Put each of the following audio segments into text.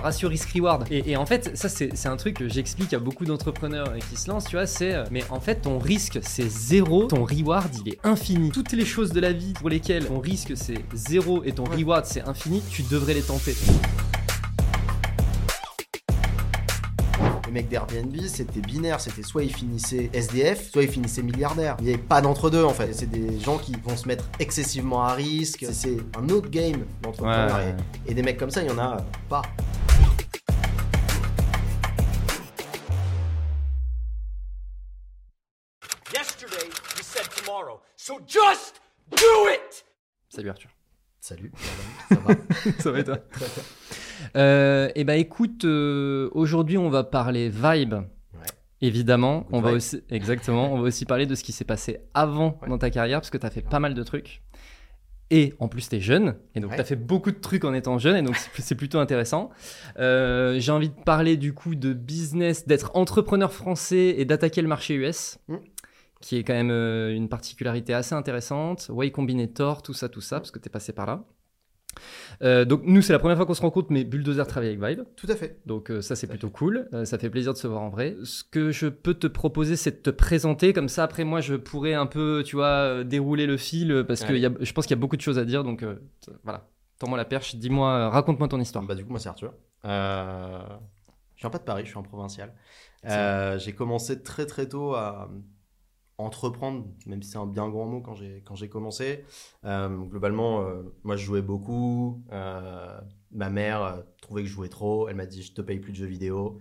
ratio risk-reward. Et, et en fait, ça, c'est un truc que j'explique à beaucoup d'entrepreneurs qui se lancent, tu vois, c'est, euh, mais en fait, ton risque, c'est zéro, ton reward, il est infini. Toutes les choses de la vie pour lesquelles ton risque, c'est zéro et ton reward, c'est infini, tu devrais les tenter. Les mecs d'Airbnb, c'était binaire, c'était soit ils finissaient SDF, soit ils finissaient milliardaires. Il n'y avait pas d'entre-deux en fait. C'est des gens qui vont se mettre excessivement à risque. C'est- un autre game d'entrepreneur. Ouais, ouais, Et, et des mecs comme ça, il y en a pas. Just do it! Salut Arthur. Salut, ça va? Ça va? Et toi? Euh, Eh ben écoute, euh, aujourd'hui on va parler vibe. Évidemment, Good on va aussi exactement, on va aussi parler de ce qui s'est passé avant Ouais. dans ta carrière parce que tu as fait pas mal de trucs. Et en plus, tu es jeune, et donc Ouais. tu as fait beaucoup de trucs en étant jeune, et donc c'est- c'est plutôt intéressant. Euh, J'ai envie de parler du coup de business, d'être entrepreneur français et d'attaquer le marché US, Mm. Qui est quand même euh, une particularité assez intéressante. Way Combinator, tout ça, tout ça, parce que tu es passé par là. Euh, donc nous, c'est la première fois qu'on se rencontre, mais Bulldozer travaille avec Vibe. Tout à fait. Donc euh, ça c'est plutôt cool, Euh, ça fait plaisir de se voir en vrai. Ce que je peux te proposer c'est de te présenter, comme ça après moi je pourrais un peu, tu vois, dérouler le fil, parce que y a- je pense qu'il y a beaucoup de choses à dire, donc voilà. Tends-moi la perche, dis-moi, raconte-moi ton histoire. Bah, du coup, moi, c'est Arthur. Je viens pas de Paris, je suis en provincial. J'ai commencé très très tôt à entreprendre, même si c'est un bien grand mot quand j'ai quand j'ai commencé. Euh, globalement, euh, moi, je jouais beaucoup. Euh, ma mère trouvait que je jouais trop. Elle m'a dit, je te paye plus de jeux vidéo.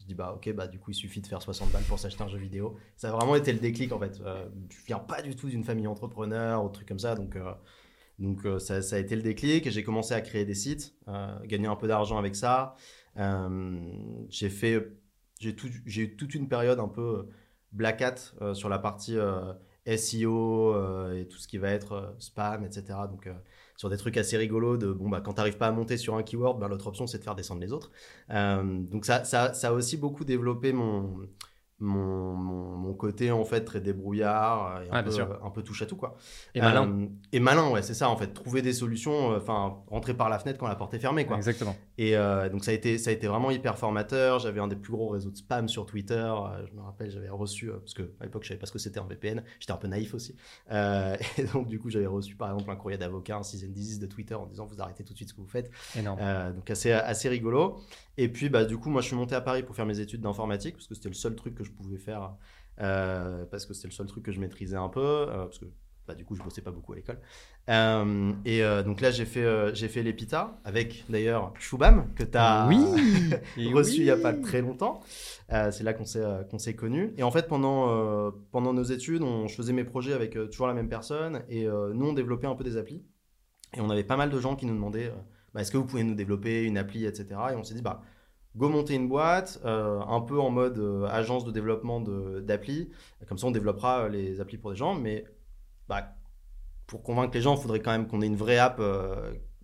Je dis bah ok bah du coup il suffit de faire 60 balles pour s'acheter un jeu vidéo. Ça a vraiment été le déclic en fait. Je viens pas du tout d'une famille entrepreneur ou truc comme ça donc donc ça, ça a été le déclic j'ai commencé à créer des sites, gagner un peu d'argent avec ça. J'ai fait, j'ai tout, j'ai eu toute une période un peu black hat euh, sur la partie euh, SEO euh, et tout ce qui va être spam, etc. Donc sur des trucs assez rigolos de bon bah quand t'arrives pas à monter sur un keyword, ben, l'autre option c'est de faire descendre les autres. Donc ça, ça, ça a aussi beaucoup développé mon mon, mon, mon côté en fait très débrouillard euh, et un, peu, sûr. un peu touche à tout quoi. Et malin. Euh, et malin, ouais, c'est ça en fait. Trouver des solutions, euh, enfin, rentrer par la fenêtre quand la porte est fermée, quoi. Exactement. Et euh, donc ça a, été, ça a été vraiment hyper formateur. J'avais un des plus gros réseaux de spam sur Twitter. Euh, je me rappelle, j'avais reçu, euh, parce que à l'époque, je savais pas ce que c'était un VPN. J'étais un peu naïf aussi. Euh, et donc, du coup, j'avais reçu par exemple un courrier d'avocat, un season disease de Twitter en disant vous arrêtez tout de suite ce que vous faites. Énorme. Euh, donc assez, assez rigolo. Et puis bah, du coup, moi je suis monté à Paris pour faire mes études d'informatique, parce que c'était le seul truc que je pouvais faire, euh, parce que c'était le seul truc que je maîtrisais un peu, euh, parce que bah, du coup je bossais pas beaucoup à l'école. Euh, et donc là j'ai fait, j'ai fait l'EPITA, avec d'ailleurs Choubam, que tu as Oui. Reçu il y a pas très longtemps. C'est là qu'on s'est qu'on s'est connus. Et en fait, pendant, pendant nos études, on, je faisais mes projets avec toujours la même personne. Et nous, on développait un peu des applis. Et on avait pas mal de gens qui nous demandaient bah, est-ce que vous pouvez nous développer une appli, etc. Et on s'est dit bah, go monter une boîte, euh, un peu en mode euh, agence de développement d'applis. Comme ça, on développera euh, les applis pour des gens. Mais bah, pour convaincre les gens, il faudrait quand même qu'on ait une vraie app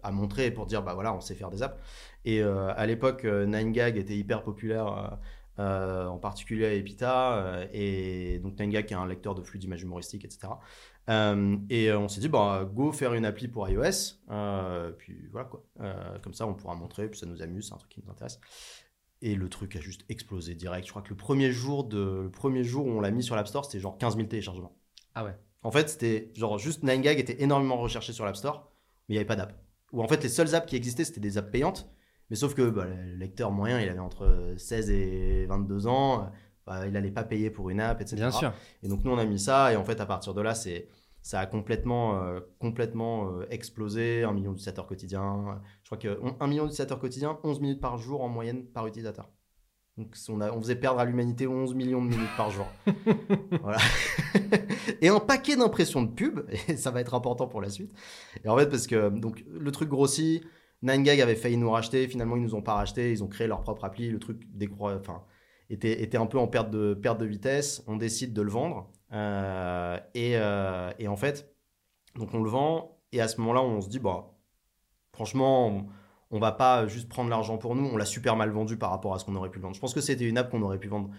à montrer pour dire bah voilà, on sait faire des apps. Et à l'époque, euh, 9gag était hyper populaire, en particulier à Epita. et donc 9gag qui est un lecteur de flux d'images humoristiques, etc. Et on s'est dit, bah, go faire une appli pour iOS. puis voilà quoi. Comme ça, on pourra montrer, puis ça nous amuse, c'est un truc qui nous intéresse. Et le truc a juste explosé direct. Je crois que le premier jour, de, le premier jour où on l'a mis sur l'App Store, c'était genre 15 000 téléchargements. Ah ouais. En fait, c'était genre juste 9gag était énormément recherché sur l'App Store, mais il n'y avait pas d'app. Ou en fait, les seules apps qui existaient, c'était des apps payantes. Mais sauf que bah, le lecteur moyen, il avait entre 16 et 22 ans. bah, il n'allait pas payer pour une app, etc. Bien sûr. Et donc, nous, on a mis ça. Et en fait, à partir de là, c'est ça a complètement, euh, complètement euh, explosé. Un million d'utilisateurs quotidiens. Je crois que on- un million d'utilisateurs quotidiens, 11 minutes par jour en moyenne par utilisateur. Donc, on, a, on faisait perdre à l'humanité 11 millions de minutes par jour. voilà. et un paquet d'impressions de pub, et ça va être important pour la suite. Et en fait, parce que donc, le truc grossit, 9gag avait failli nous racheter, finalement, ils nous ont pas racheté, ils ont créé leur propre appli, le truc enfin, était, était un peu en perte de, perte de vitesse, on décide de le vendre, et, euh, et en fait, donc on le vend, et à ce moment-là, on se dit, bah, franchement, on, on va pas juste prendre l'argent pour nous, on l'a super mal vendu par rapport à ce qu'on aurait pu vendre. Je pense que c'était une app qu'on aurait pu vendre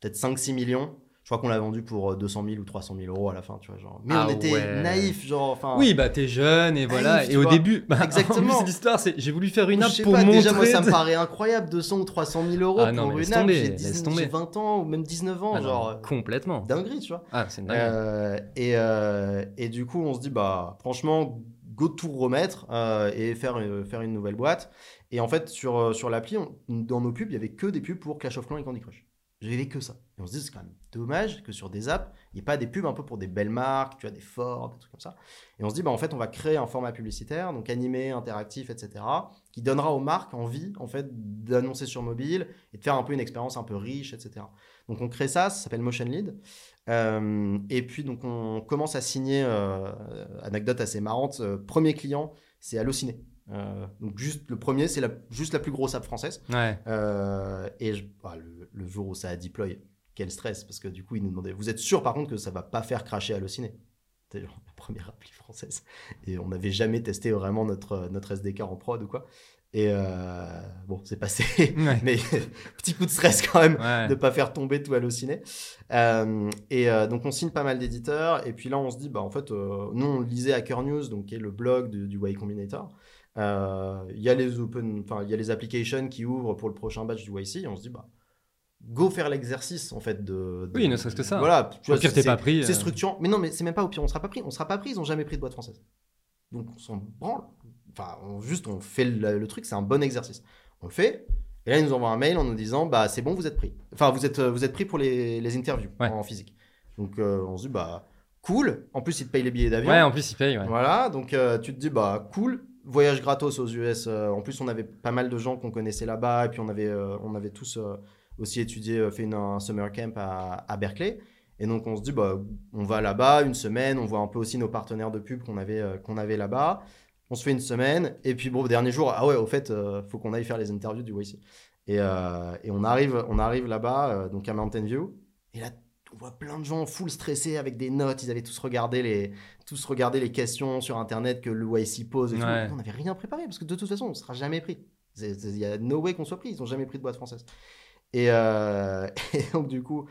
peut-être 5-6 millions. Je crois qu'on l'a vendu pour euh, 200 000 ou 300 000 euros à la fin, tu vois. Genre. Mais Ah on était ouais. naïfs, genre. Enfin, Oui, bah t'es jeune et voilà. Naïf, et au vois. début, bah, Exactement. l'histoire, c'est j'ai voulu faire une app pour pas, montrer. déjà, moi, ça me paraît incroyable, 200 ou 300 000 euros Ah non, pour une app. J'ai laisse 19 tomber. j'ai 20 ans ou même 19 ans, Ah non, genre. complètement. Dinguerie, tu vois. Ah, c'est dingue. Euh, et, euh, et du coup, on se dit, bah, franchement, go tout remettre euh, et faire, une- faire une nouvelle boîte. Et en fait, sur, euh, sur l'appli, dans nos pubs, il y avait que des pubs pour Clash of Clans et Candy Crush. J'avais que ça. Et on se dit, c'est quand même dommage que sur des apps, il n'y ait pas des pubs un peu pour des belles marques, tu vois, des Ford, des trucs comme ça. Et on se dit, bah, en fait, on va créer un format publicitaire, donc animé, interactif, etc., qui donnera aux marques envie, en fait, d'annoncer sur mobile et de faire un peu une expérience un peu riche, etc. Donc, on crée ça, ça s'appelle Motion Lead. Euh, et puis, donc, on commence à signer, euh, anecdote assez marrante, euh, premier client, c'est Allociné. Euh, donc, juste le premier, c'est la, juste la plus grosse app française. Ouais. Euh, et je- ah, le, le jour où ça a deploy, quel stress, parce que du coup, ils nous demandaient Vous êtes sûr par contre que ça va pas faire cracher Allociné C'était genre la première appli française. Et on n'avait jamais testé vraiment notre, notre SDK en prod ou quoi. Et euh, bon, c'est passé. Ouais. Mais petit coup de stress quand même Ouais. de pas faire tomber tout Allociné. Euh, et euh, donc on signe pas mal d'éditeurs et puis là on se dit bah en fait nous on lisait Hacker News donc qui est le blog de- du Y Combinator. Euh, Il y a les open, enfin il y a les applications qui ouvrent pour le prochain batch du YC et on se dit bah go faire l'exercice en fait de, de- Oui, ne serait-ce que ça. Voilà, tu Au vois, pire, t'es pas pris. c'est euh, structurant. Mais non, mais c'est même pas au pire, on sera pas pris. On sera pas pris, ils ont jamais pris de boîte française. Donc on s'en branle. Enfin, on, juste on fait le, le truc, c'est un bon exercice. On le fait. Et là, ils nous envoient un mail en nous disant bah c'est bon, vous êtes pris. Enfin, vous êtes, euh, vous êtes pris pour les, les interviews Ouais. en physique. Donc euh, on se dit bah cool. En plus, ils te payent les billets d'avion. Ouais, en plus, il paye. Ouais. Voilà, donc euh, tu te dis, bah cool, voyage gratos aux US. euh, en plus, on avait pas mal de gens qu'on connaissait là-bas, et puis on avait, euh, on avait tous euh, aussi étudié, fait une- un summer camp à, Berkeley. Et donc, on se dit, bah, on va là-bas une semaine, on voit un peu aussi nos partenaires de pub qu'on avait, qu'on avait là-bas. On se fait une semaine, et puis bon, dernier jour, ah ouais, au fait, faut qu'on aille faire les interviews du YC. Et, et on arrive, on arrive là-bas, donc à Mountain View, et là, on voit plein de gens full stressés avec des notes, ils avaient tous regardé les, tous regarder les questions sur internet que le YC pose et tout. Ouais. On n'avait rien préparé parce que de toute façon, on sera jamais pris. Il y a no way qu'on soit pris. Ils ont jamais pris de boîte française. Et, euh, et donc, du coup,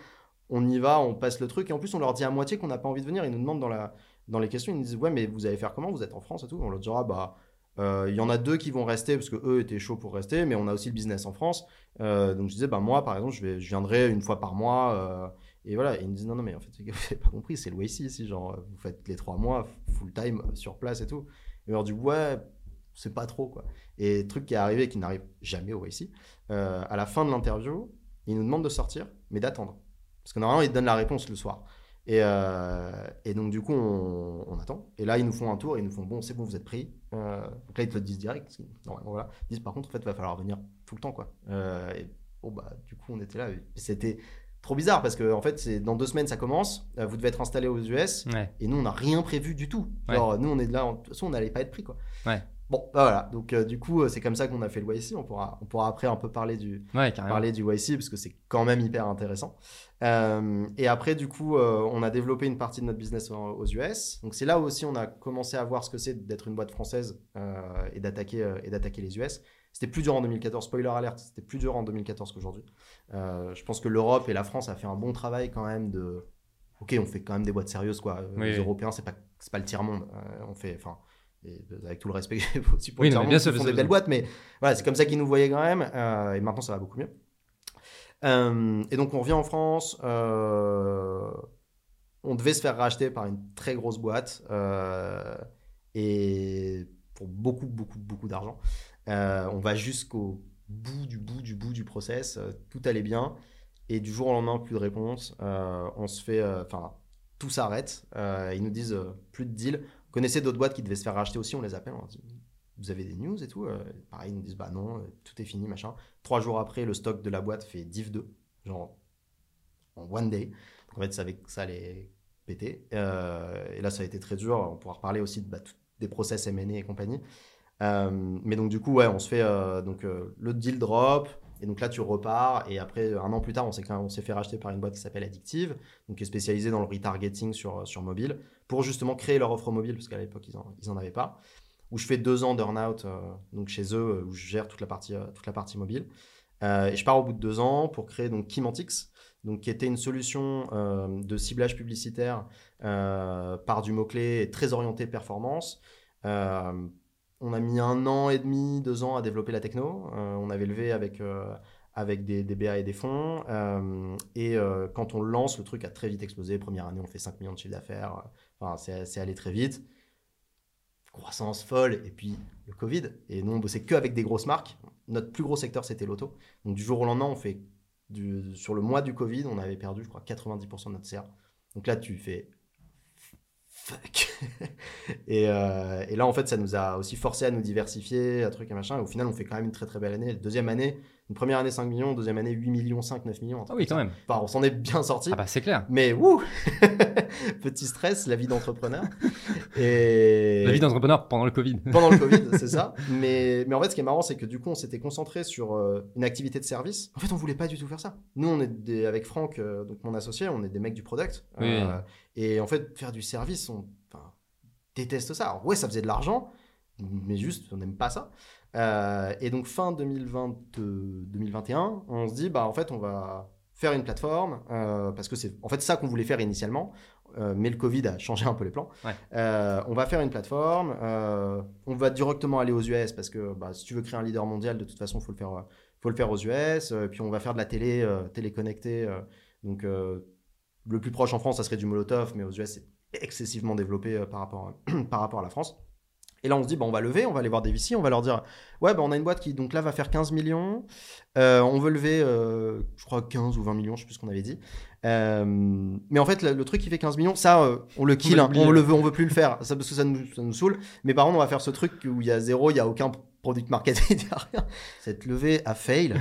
on y va, on passe le truc. Et en plus, on leur dit à moitié qu'on n'a pas envie de venir. Ils nous demandent dans, la, dans les questions, ils nous disent Ouais, mais vous allez faire comment? Vous êtes en France et tout. On leur dira Bah. euh, Il y en a deux qui vont rester parce que eux étaient chauds pour rester, mais on a aussi le business en France. Euh, donc je disais, bah, moi par exemple, je, vais, je viendrai une fois par mois. Et voilà, ils me disent non, non, mais en fait, vous n'avez pas compris, c'est YC ici. Genre, vous faites les trois mois full time sur place et tout. Et on leur dit, ouais, c'est pas trop quoi. Et truc qui est arrivé qui n'arrive jamais au YC, euh, à la fin de l'interview, ils nous demandent de sortir, mais d'attendre. Parce que normalement, ils donnent la réponse le soir. Et, euh, et donc, du coup, on, attend. Et là, ils nous font un tour, ils nous font bon, c'est bon, vous êtes pris. Euh, donc là, ils te le disent direct. voilà. Ils disent par contre, en fait, il va falloir venir tout le temps quoi. Euh, et bon, bah, du coup, on était là. C'était trop bizarre parce que, en fait, c'est dans deux semaines, ça commence. Euh, vous devez être installé aux US. Ouais. Et nous, on n'a rien prévu du tout. Ouais. Genre, nous, on est là, en- de toute façon, on n'allait pas être pris, quoi. Ouais. Bon, bah voilà. Donc, euh, du coup, euh, c'est comme ça qu'on a fait le YC. On pourra, on pourra après un peu parler du, parler du YC parce que c'est quand même hyper intéressant. Euh, et après, du coup, on a développé une partie de notre business aux US. Donc, c'est là aussi on a commencé à voir ce que c'est d'être une boîte française et d'attaquer et d'attaquer les US. C'était plus dur en 2014. Spoiler alert, c'était plus dur en 2014 qu'aujourd'hui. Euh, je pense que l'Europe et la France a fait un bon travail quand même de. Ok, on fait quand même des boîtes sérieuses, quoi. Euh, Oui, les. Européens, c'est pas, c'est pas le tiers-monde. Euh, on fait. Enfin. avec tout le respect que j'ai aussi pour Oui, le tiers-monde, font des belles boîtes, mais voilà, c'est comme ça qu'ils nous voyaient quand même. euh, et maintenant, ça va beaucoup mieux. Et donc on revient en France. on devait se faire racheter par une très grosse boîte et pour beaucoup, beaucoup, beaucoup d'argent. On va jusqu'au bout du bout du bout du process. euh, tout allait bien et du jour au lendemain, plus de réponse. Euh, on se fait, euh, enfin, tout s'arrête. Ils nous disent plus de deal. Vous connaissez d'autres boîtes qui devaient se faire racheter aussi. On les appelle. Vous avez des news et tout Pareil, ils nous disent bah non, tout est fini, machin. Trois jours après, le stock de la boîte fait div 2, genre en one day. En fait, ça, avait, ça allait péter. Et là, ça a été très dur. On pourra reparler aussi de, bah, des process M&A et compagnie. Euh, mais donc du coup, ouais, on se fait euh, donc euh, le deal drop. Et donc là, tu repars. Et après, un an plus tard, on s'est, on s'est fait racheter par une boîte qui s'appelle Addictive, donc qui est spécialisée dans le retargeting sur, sur mobile, pour justement créer leur offre mobile, parce qu'à l'époque, ils n'en ils en avaient pas où je fais deux ans d'earn-out donc chez eux, où je gère toute la partie, toute la partie mobile. Et je pars au bout de deux ans pour créer donc Kimantix, donc qui était une solution de ciblage publicitaire par du mot-clé très orienté performance. On a mis un an et demi, deux ans à développer la techno. Euh, on avait levé avec, euh, avec des, BA et des fonds. Euh, et quand on lance, le truc a très vite explosé. Première année, on fait 5 millions de chiffre d'affaires. Enfin, c'est allé très vite. Croissance folle. Et puis, le Covid. Et nous, on bossait que avec des grosses marques. Notre plus gros secteur, c'était l'auto. Donc, du jour au lendemain, on fait sur le mois du Covid, on avait perdu, je crois, 90% de notre CA. Donc là, tu fais fuck. et, euh, et là, en fait, ça nous a aussi forcé à nous diversifier, à truc et machin. Au final, on fait quand même une très très belle année. Deuxième année, première année 5 millions, deuxième année 8 millions, 5, 9 millions. Ah oui, quand même. Enfin, on s'en est bien sorti. Ah bah c'est clair. Mais wouh Petit stress, la vie d'entrepreneur. Et La vie d'entrepreneur pendant le Covid. pendant le Covid, c'est ça. Mais, mais en fait, ce qui est marrant, c'est que du coup, on s'était concentré sur euh, une activité de service. En fait, on voulait pas du tout faire ça. Nous, on est des- avec Franck, euh, donc mon associé, on est des mecs du product. Oui. Euh, et en fait, faire du service, on déteste ça. Alors, ouais, ça faisait de l'argent, mais juste, on n'aime pas ça. Euh, et donc, fin 2020, euh, 2021, on se dit, bah, en fait, on va faire une plateforme, euh, parce que c'est en fait ça qu'on voulait faire initialement, euh, mais le Covid a changé un peu les plans. Ouais. On va faire une plateforme, on va directement aller aux US, parce que bah, si tu veux créer un leader mondial, de toute façon, il faut le faire, faut le faire aux US, puis on va faire de la télé, télé connectée, euh, donc le plus proche en France, ça serait du Molotov, mais aux US, c'est excessivement développé par, rapport par rapport à la France. Et là, on se dit, bah, on va lever, on va aller voir des VC, on va leur dire, ouais, bah, on a une boîte qui, donc là, va faire 15 millions. Euh, on veut lever, euh, je crois, 15 ou 20 millions, je sais plus ce qu'on avait dit. Euh, mais en fait, le, le truc qui fait 15 millions, ça, on le kill, l'a hein. on le veut, on veut plus le faire, ça, parce que ça nous, ça nous saoule. Mais par contre, on va faire ce truc où il y a zéro, il y a aucun product marketing, rien. Cette levée a fail.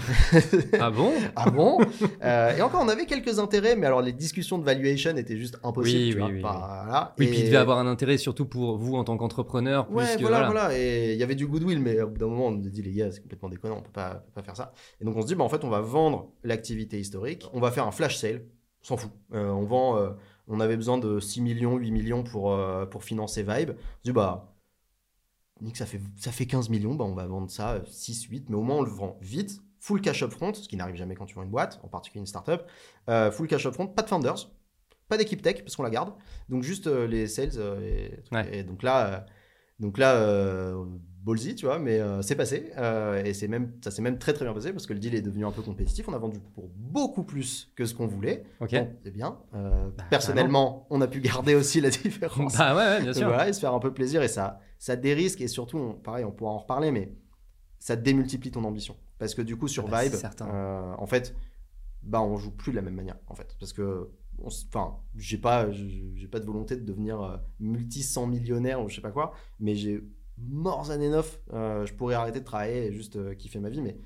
Ah bon? Ah bon? Euh, Et encore, on avait quelques intérêts, mais alors les discussions de valuation étaient juste impossibles. Oui, tu oui, vois, oui, voilà. Oui, Et- puis il devait avoir un intérêt surtout pour vous en tant qu'entrepreneur. Plus Ouais, que, voilà, voilà. Et il y avait du goodwill, mais au bout d'un moment, on nous a dit, les gars, c'est complètement déconnant, on peut pas, on peut pas faire ça. Et donc, on se dit, bah, en fait, on va vendre l'activité historique, on va faire un flash sale, on s'en fout. Euh, on vend, euh, on avait besoin de 6 millions, 8 millions pour, pour financer Vibe. On se dit, bah, Nick, ça fait, ça fait 15 millions, bah, on va vendre ça, euh, 6, 8, mais au moins, on le vend vite, full cash up front, ce qui n'arrive jamais quand tu vends une boîte, en particulier une startup. Euh, full cash up front, pas de founders, pas d'équipe tech, parce qu'on la garde. Donc, juste euh, les sales. euh, et, Ouais. et donc là, euh, donc là, euh, ballsy, tu vois, mais euh, c'est passé. euh, et c'est même, ça s'est même très très bien passé parce que le deal est devenu un peu compétitif. On a vendu pour beaucoup plus que ce qu'on voulait. Ok. Donc, c'est bien. Euh, Bah, personnellement, on a pu garder aussi la différence. Bah ouais, ouais, bien sûr. voilà, et se faire un peu plaisir. Et ça, ça dérisque. Et surtout, on- pareil, on pourra en reparler, mais ça démultiplie ton ambition. Parce que du coup, sur Ah bah, Vibe, euh, en fait, bah, on joue plus de la même manière. En fait. Parce que, enfin, j'ai pas, j'ai pas de volonté de devenir euh, multi-100 millionnaire ou je sais pas quoi, mais j'ai morts années neuf. euh, je pourrais arrêter de travailler et juste kiffer ma vie, mais.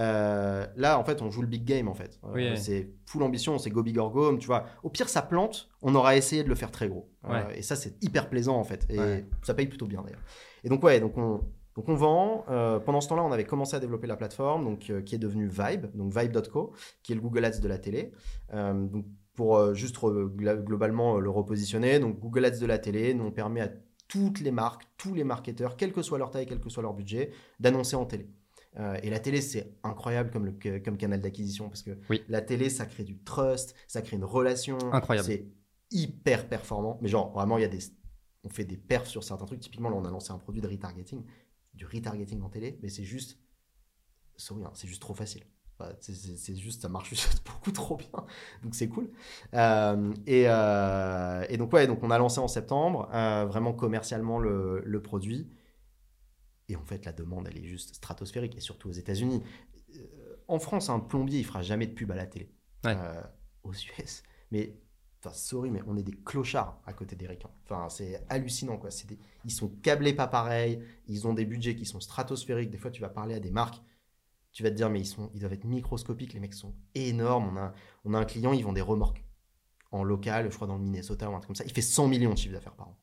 Euh, là, en fait, on joue le big game, en fait. Euh, Oui, oui. C'est full ambition, c'est go big or go home, tu vois. Au pire, ça plante, on aura essayé de le faire très gros. Euh, et ça, c'est hyper plaisant, en fait. Et Ouais. ça paye plutôt bien, d'ailleurs. Et donc, ouais, donc on, donc on vend. Pendant ce temps-là, on avait commencé à développer la plateforme, donc, qui est devenue Vibe, donc Vibe.co, qui est le Google Ads de la télé. Donc, pour juste globalement le repositionner, donc Google Ads de la télé, nous on permet à toutes les marques, tous les marketeurs, quelle que soit leur taille, quel que soit leur budget, d'annoncer en télé. Euh, et la télé, c'est incroyable comme, le, comme canal d'acquisition parce que Oui. la télé, ça crée du trust, ça crée une relation. Incroyable. C'est hyper performant. Mais genre, vraiment, il y a des. On fait des perfs sur certains trucs. Typiquement, là, on a lancé un produit de retargeting. Du retargeting en télé, mais c'est juste. Sorry, hein, c'est juste trop facile. Enfin, c'est- juste, ça marche juste beaucoup trop bien. Donc c'est cool. Euh, et, euh, et donc, ouais, donc on a lancé en septembre, vraiment commercialement le, le produit. Et en fait, la demande, elle est juste stratosphérique, et surtout aux États-Unis. Euh, en France, un plombier, il fera jamais de pub à la télé. Ouais. Euh, aux US. Mais, enfin, sorry, mais on est des clochards à côté des requins. Enfin, c'est hallucinant, quoi. Des- Ils sont câblés pas pareil, ils ont des budgets qui sont stratosphériques. Des fois, tu vas parler à des marques, tu vas te dire, mais ils, sont... ils doivent être microscopiques, les mecs sont énormes. On a, on a un client, ils vendent des remorques en local, je crois dans le Minnesota ou un truc comme ça. Il fait 100 millions de chiffre d'affaires par an.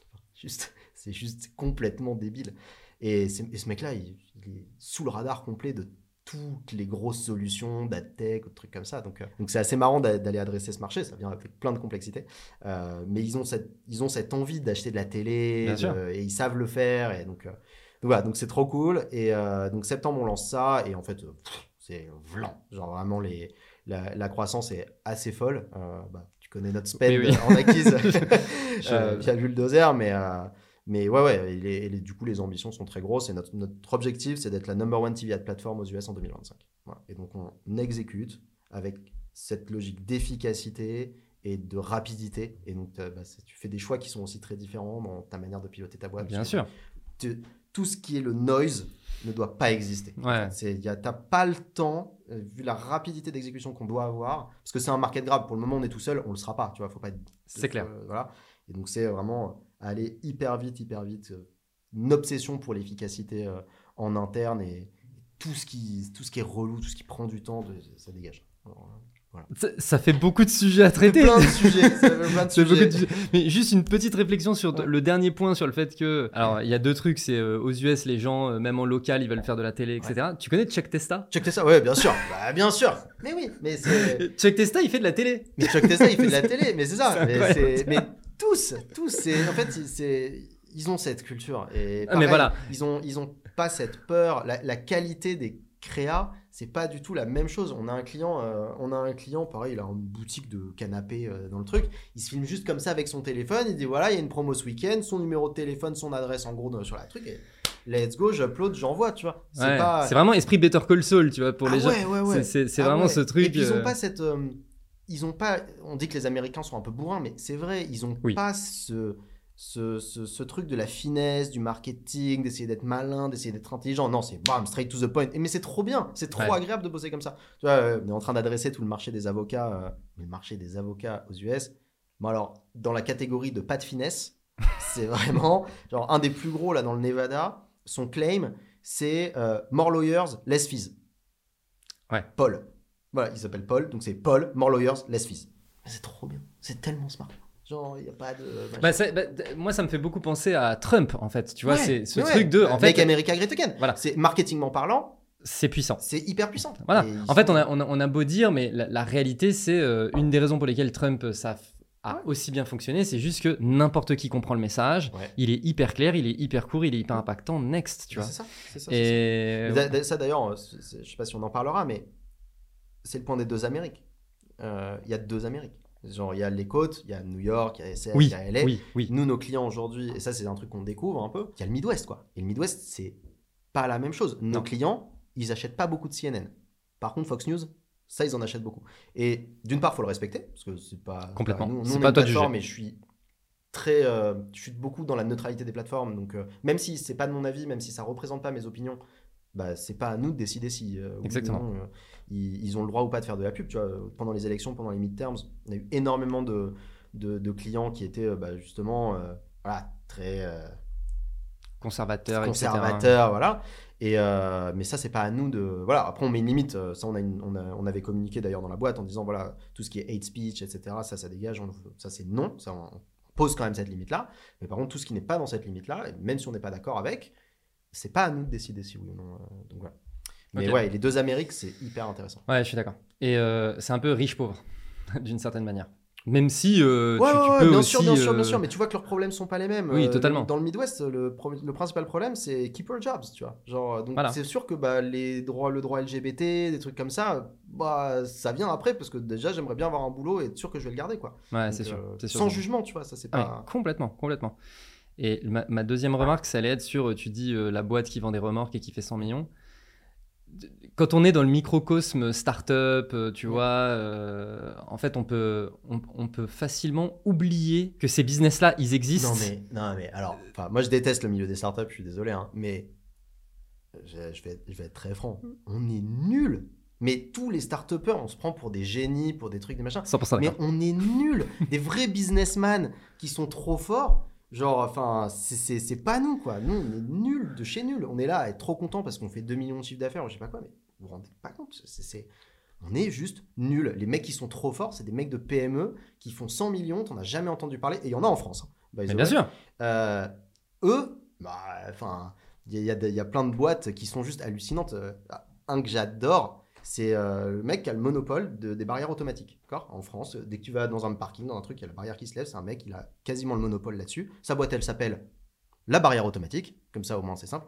juste, c'est juste complètement débile. Et, et ce mec-là, il, il est sous le radar complet de toutes les grosses solutions d'adtech trucs comme ça. Donc, euh, donc c'est assez marrant d'a- d'aller adresser ce marché. Ça vient avec plein de complexité. Euh, mais ils ont cette, ils ont cette envie d'acheter de la télé de- sûr. et ils savent le faire. Et donc, euh, donc voilà, donc c'est trop cool. Et euh, donc septembre, on lance ça. Et en fait, euh, c'est vlan. Genre vraiment, les, la, la croissance est assez folle. Euh, bah, tu connais notre spend Oui, en acquise euh, via Bulldozer, mais, euh, mais ouais, ouais, et les- du coup, les ambitions sont très grosses. Et notre, notre objectif, c'est d'être la number one TV ad plateforme aux US en 2025. Voilà. Et donc, on exécute avec cette logique d'efficacité et de rapidité. Et donc, euh, bah, tu fais des choix qui sont aussi très différents dans ta manière de piloter ta boîte. Bien sûr. tu- tout ce qui est le noise ne doit pas exister. Ouais. A, t'as pas le temps, euh, vu la rapidité d'exécution qu'on doit avoir, parce que c'est un market grab. Pour le moment, on est tout seul, on le sera pas. Tu vois, faut pas être C'est clair. euh, voilà. Et donc, c'est vraiment aller hyper vite, hyper vite. euh, Une obsession pour l'efficacité euh, en interne et tout ce, qui, tout ce qui est relou, tout ce qui prend du temps, ça dégage. Alors, Ça, ça fait beaucoup de sujets à traiter. plein de sujets. ça fait plein de sujets. de. Mais juste une petite réflexion sur Ouais. le dernier point sur le fait que. Alors, il y a deux trucs. C'est euh, aux US, les gens, euh, même en local, ils veulent faire de la télé, etc. Tu connais Chuck Testa? Chuck Testa, ouais, bien sûr. Bah, bien sûr. Mais oui, mais c'est. Chuck Testa, il fait de la télé. Mais Chuck Testa, il fait de la télé, mais c'est ça. Mais tous, tous, en fait, c'est ils ont cette culture et Ah, mais pareil, voilà. ils ont ils ont pas cette peur. La, la qualité des créas, c'est pas du tout la même chose. On a un client, euh, on a un client, pareil, il a une boutique de canapé euh, dans le truc. Il se filme juste comme ça avec son téléphone. Il dit voilà, il y a une promo ce week-end, son numéro de téléphone, son adresse en gros sur la truc. Et let's go, j'upload, j'envoie, tu vois. C'est Ouais. pas. Vraiment esprit Better Call Saul, tu vois, pour Ah les gens. ouais, ouais, ouais. C'est- Ah vraiment ce truc. Et puis, ils ont euh, pas cette. Ils ont pas. On dit que les Américains sont un peu bourrins, mais c'est vrai, ils ont Oui. pas ce, ce, ce, ce truc de la finesse, du marketing, d'essayer d'être malin, d'essayer d'être intelligent. Non, c'est bam, straight to the point. Et, mais c'est trop bien, c'est trop Ouais. agréable de bosser comme ça. Tu vois, euh, on est en train d'adresser tout le marché des avocats, euh, le marché des avocats aux US. Bon, alors, dans la catégorie de pas de finesse, c'est vraiment genre un des plus gros là dans le Nevada. Son claim, c'est euh, more lawyers, less fees. Ouais. Paul. Voilà, il s'appelle Paul, donc c'est Paul, more lawyers, less fees. C'est trop bien, c'est tellement smart. Genre, il n'y a pas de. bah, bah, moi, ça me fait beaucoup penser à Trump, en fait. Tu vois, Ouais, c'est ce truc ouais. de. En Make fait, America Great Again. Voilà. C'est marketingment parlant, c'est puissant. c'est hyper puissant. Voilà. Et En fait, sont- on a, on, a, on a beau dire, mais la, la réalité, c'est euh, une des raisons pour lesquelles Trump euh, ça a aussi bien fonctionné, c'est juste que n'importe qui comprend le message. Ouais. Il est hyper clair, il est hyper court, il est hyper impactant. Next, tu vois. C'est ça. c'est ça, ça. Et d'a- ça d'ailleurs, euh, je sais pas si on en parlera, mais c'est le point des deux Amériques. Euh, Il y a deux Amériques. Genre, il y a les côtes, il y a New York, il y a SF, il oui, y a LA. oui, oui. Nous, nos clients aujourd'hui, et ça, c'est un truc qu'on découvre un peu, il y a le Midwest, quoi. Et le Midwest, c'est pas la même chose. Nos Non. clients, ils achètent pas beaucoup de CNN. Par contre, Fox News, ça, ils en achètent beaucoup. Et d'une part, faut le respecter, parce que c'est pas. Complètement. Nous, C'est on pas toi juger. et je suis très. euh, je suis beaucoup dans la neutralité des plateformes. Donc, euh, même si c'est pas de mon avis, même si ça représente pas mes opinions, bah, c'est pas à nous de décider si euh, oui Exactement. non, euh, ils, ils ont le droit ou pas de faire de la pub. Tu vois, pendant les élections, pendant les midterms, on a eu énormément de, de, de clients qui étaient euh, bah, justement euh, voilà, très Conservateur, etc. conservateurs, voilà. Et mais ça, c'est pas à nous de. Voilà. Après, on met une limite. Ça, on, a une- on, a- on avait communiqué d'ailleurs dans la boîte en disant voilà, tout ce qui est hate speech, etc. Ça, ça dégage. on- ça, c'est non. Ça, on pose quand même cette limite-là. Mais par contre, tout ce qui n'est pas dans cette limite-là, et même si on n'est pas d'accord avec, c'est pas à nous de décider si oui ou non. euh, donc voilà. Mais ouais, les deux Amériques, c'est hyper intéressant. Ouais, je suis d'accord. Et euh, c'est un peu riche-pauvre, d'une certaine manière. Même si euh, Ouais, tu, ouais, tu ouais, peux bien aussi, sûr, bien sûr, euh, bien sûr, mais tu vois que leurs problèmes sont pas les mêmes. Oui, Euh, totalement. Dans le Midwest, le, pro- le principal problème, c'est keep your jobs, tu vois. Genre, donc Voilà. c'est sûr que bah, les droits, le droit LGBT, des trucs comme ça, bah, ça vient après parce que déjà, j'aimerais bien avoir un boulot et être sûr que je vais le garder, quoi. Ouais, c'est sûr, euh. Sans jugement, tu vois, ça c'est Ah, pas. complètement, complètement. Et ma, ma deuxième remarque, ça allait être sur, euh, tu dis, euh, la boîte qui vend des remorques et qui fait 100 millions. Quand on est dans le microcosme startup, euh, tu Ouais. vois, euh, en fait, on peut, on, on peut facilement oublier que ces business-là, ils existent. Non mais, non mais alors, moi je déteste le milieu des startups, je suis désolé, hein, mais je, je vais, être- je vais être très franc, on est nuls. Mais tous les start on se prend pour des génies, pour des trucs, des machins. 100% Mais on est nuls. Des vrais businessmen qui sont trop forts. Genre, enfin, c'est- pas nous, quoi. Nous, on est nuls de chez nuls. On est là à être trop content parce qu'on fait 2 millions de chiffre d'affaires, ou je sais pas quoi, mais vous vous rendez pas compte. c'est on est juste nuls. Les mecs qui sont trop forts, c'est des mecs de PME qui font 100 millions, t'en as jamais entendu parler. Et il y en a en France. hein, Mais bien way. sûr. Euh, eux, bah, enfin, il y, y y a plein de boîtes qui sont juste hallucinantes. Euh, Un que j'adore, c'est euh, le mec qui a le monopole de- des barrières automatiques. En France, dès que tu vas dans un parking, dans un truc, il y a la barrière qui se lève, c'est un mec, il a quasiment le monopole là-dessus. Sa boîte, elle s'appelle la barrière automatique. Comme ça, au moins, c'est simple.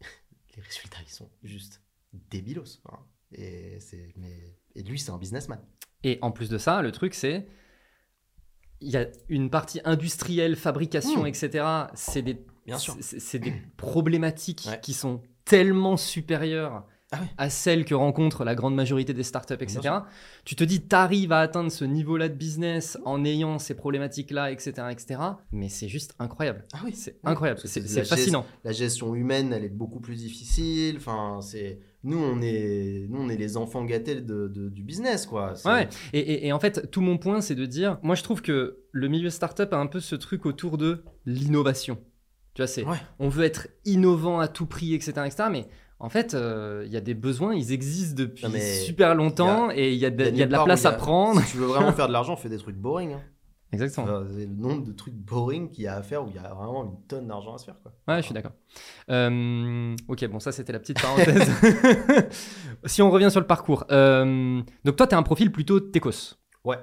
Les résultats, ils sont juste débilos. hein. Et, c'est, mais, et lui, c'est un businessman. Et en plus de ça, le truc, c'est. Il y a une partie industrielle, fabrication, Mm. etc. C'est des, Bien sûr. c'est- c'est des problématiques Ouais. qui sont tellement supérieures Ah ouais. à celles que rencontrent la grande majorité des startups, etc. Tu te dis, t'arrives à atteindre ce niveau-là de business en ayant ces problématiques-là, etc., etc. Mais c'est juste incroyable. Ah oui, C'est Oui, incroyable. C'est fascinant. La gestion humaine, elle est beaucoup plus difficile. Enfin, c'est nous, on est, nous, on est les enfants gâtés de, de- du business, quoi. Ouais, et, et- et en fait, tout mon point, c'est de dire, moi je trouve que le milieu startup a un peu ce truc autour de l'innovation. Tu vois, c'est, Ouais. on veut être innovant à tout prix, etc., etc. Mais en fait, euh, il y a des besoins, ils existent depuis Non, super longtemps, et il y a de, Il il y a de la place à prendre. Si tu veux vraiment faire de l'argent, fais des trucs boring. hein. Exactement. Le nombre de trucs boring qu'il y a à faire où il y a vraiment une tonne d'argent à se faire, quoi. Ouais, je suis d'accord. Euh, ok, bon, ça c'était la petite parenthèse. si on revient sur le parcours. euh, donc toi, tu as un profil plutôt techos. Ouais,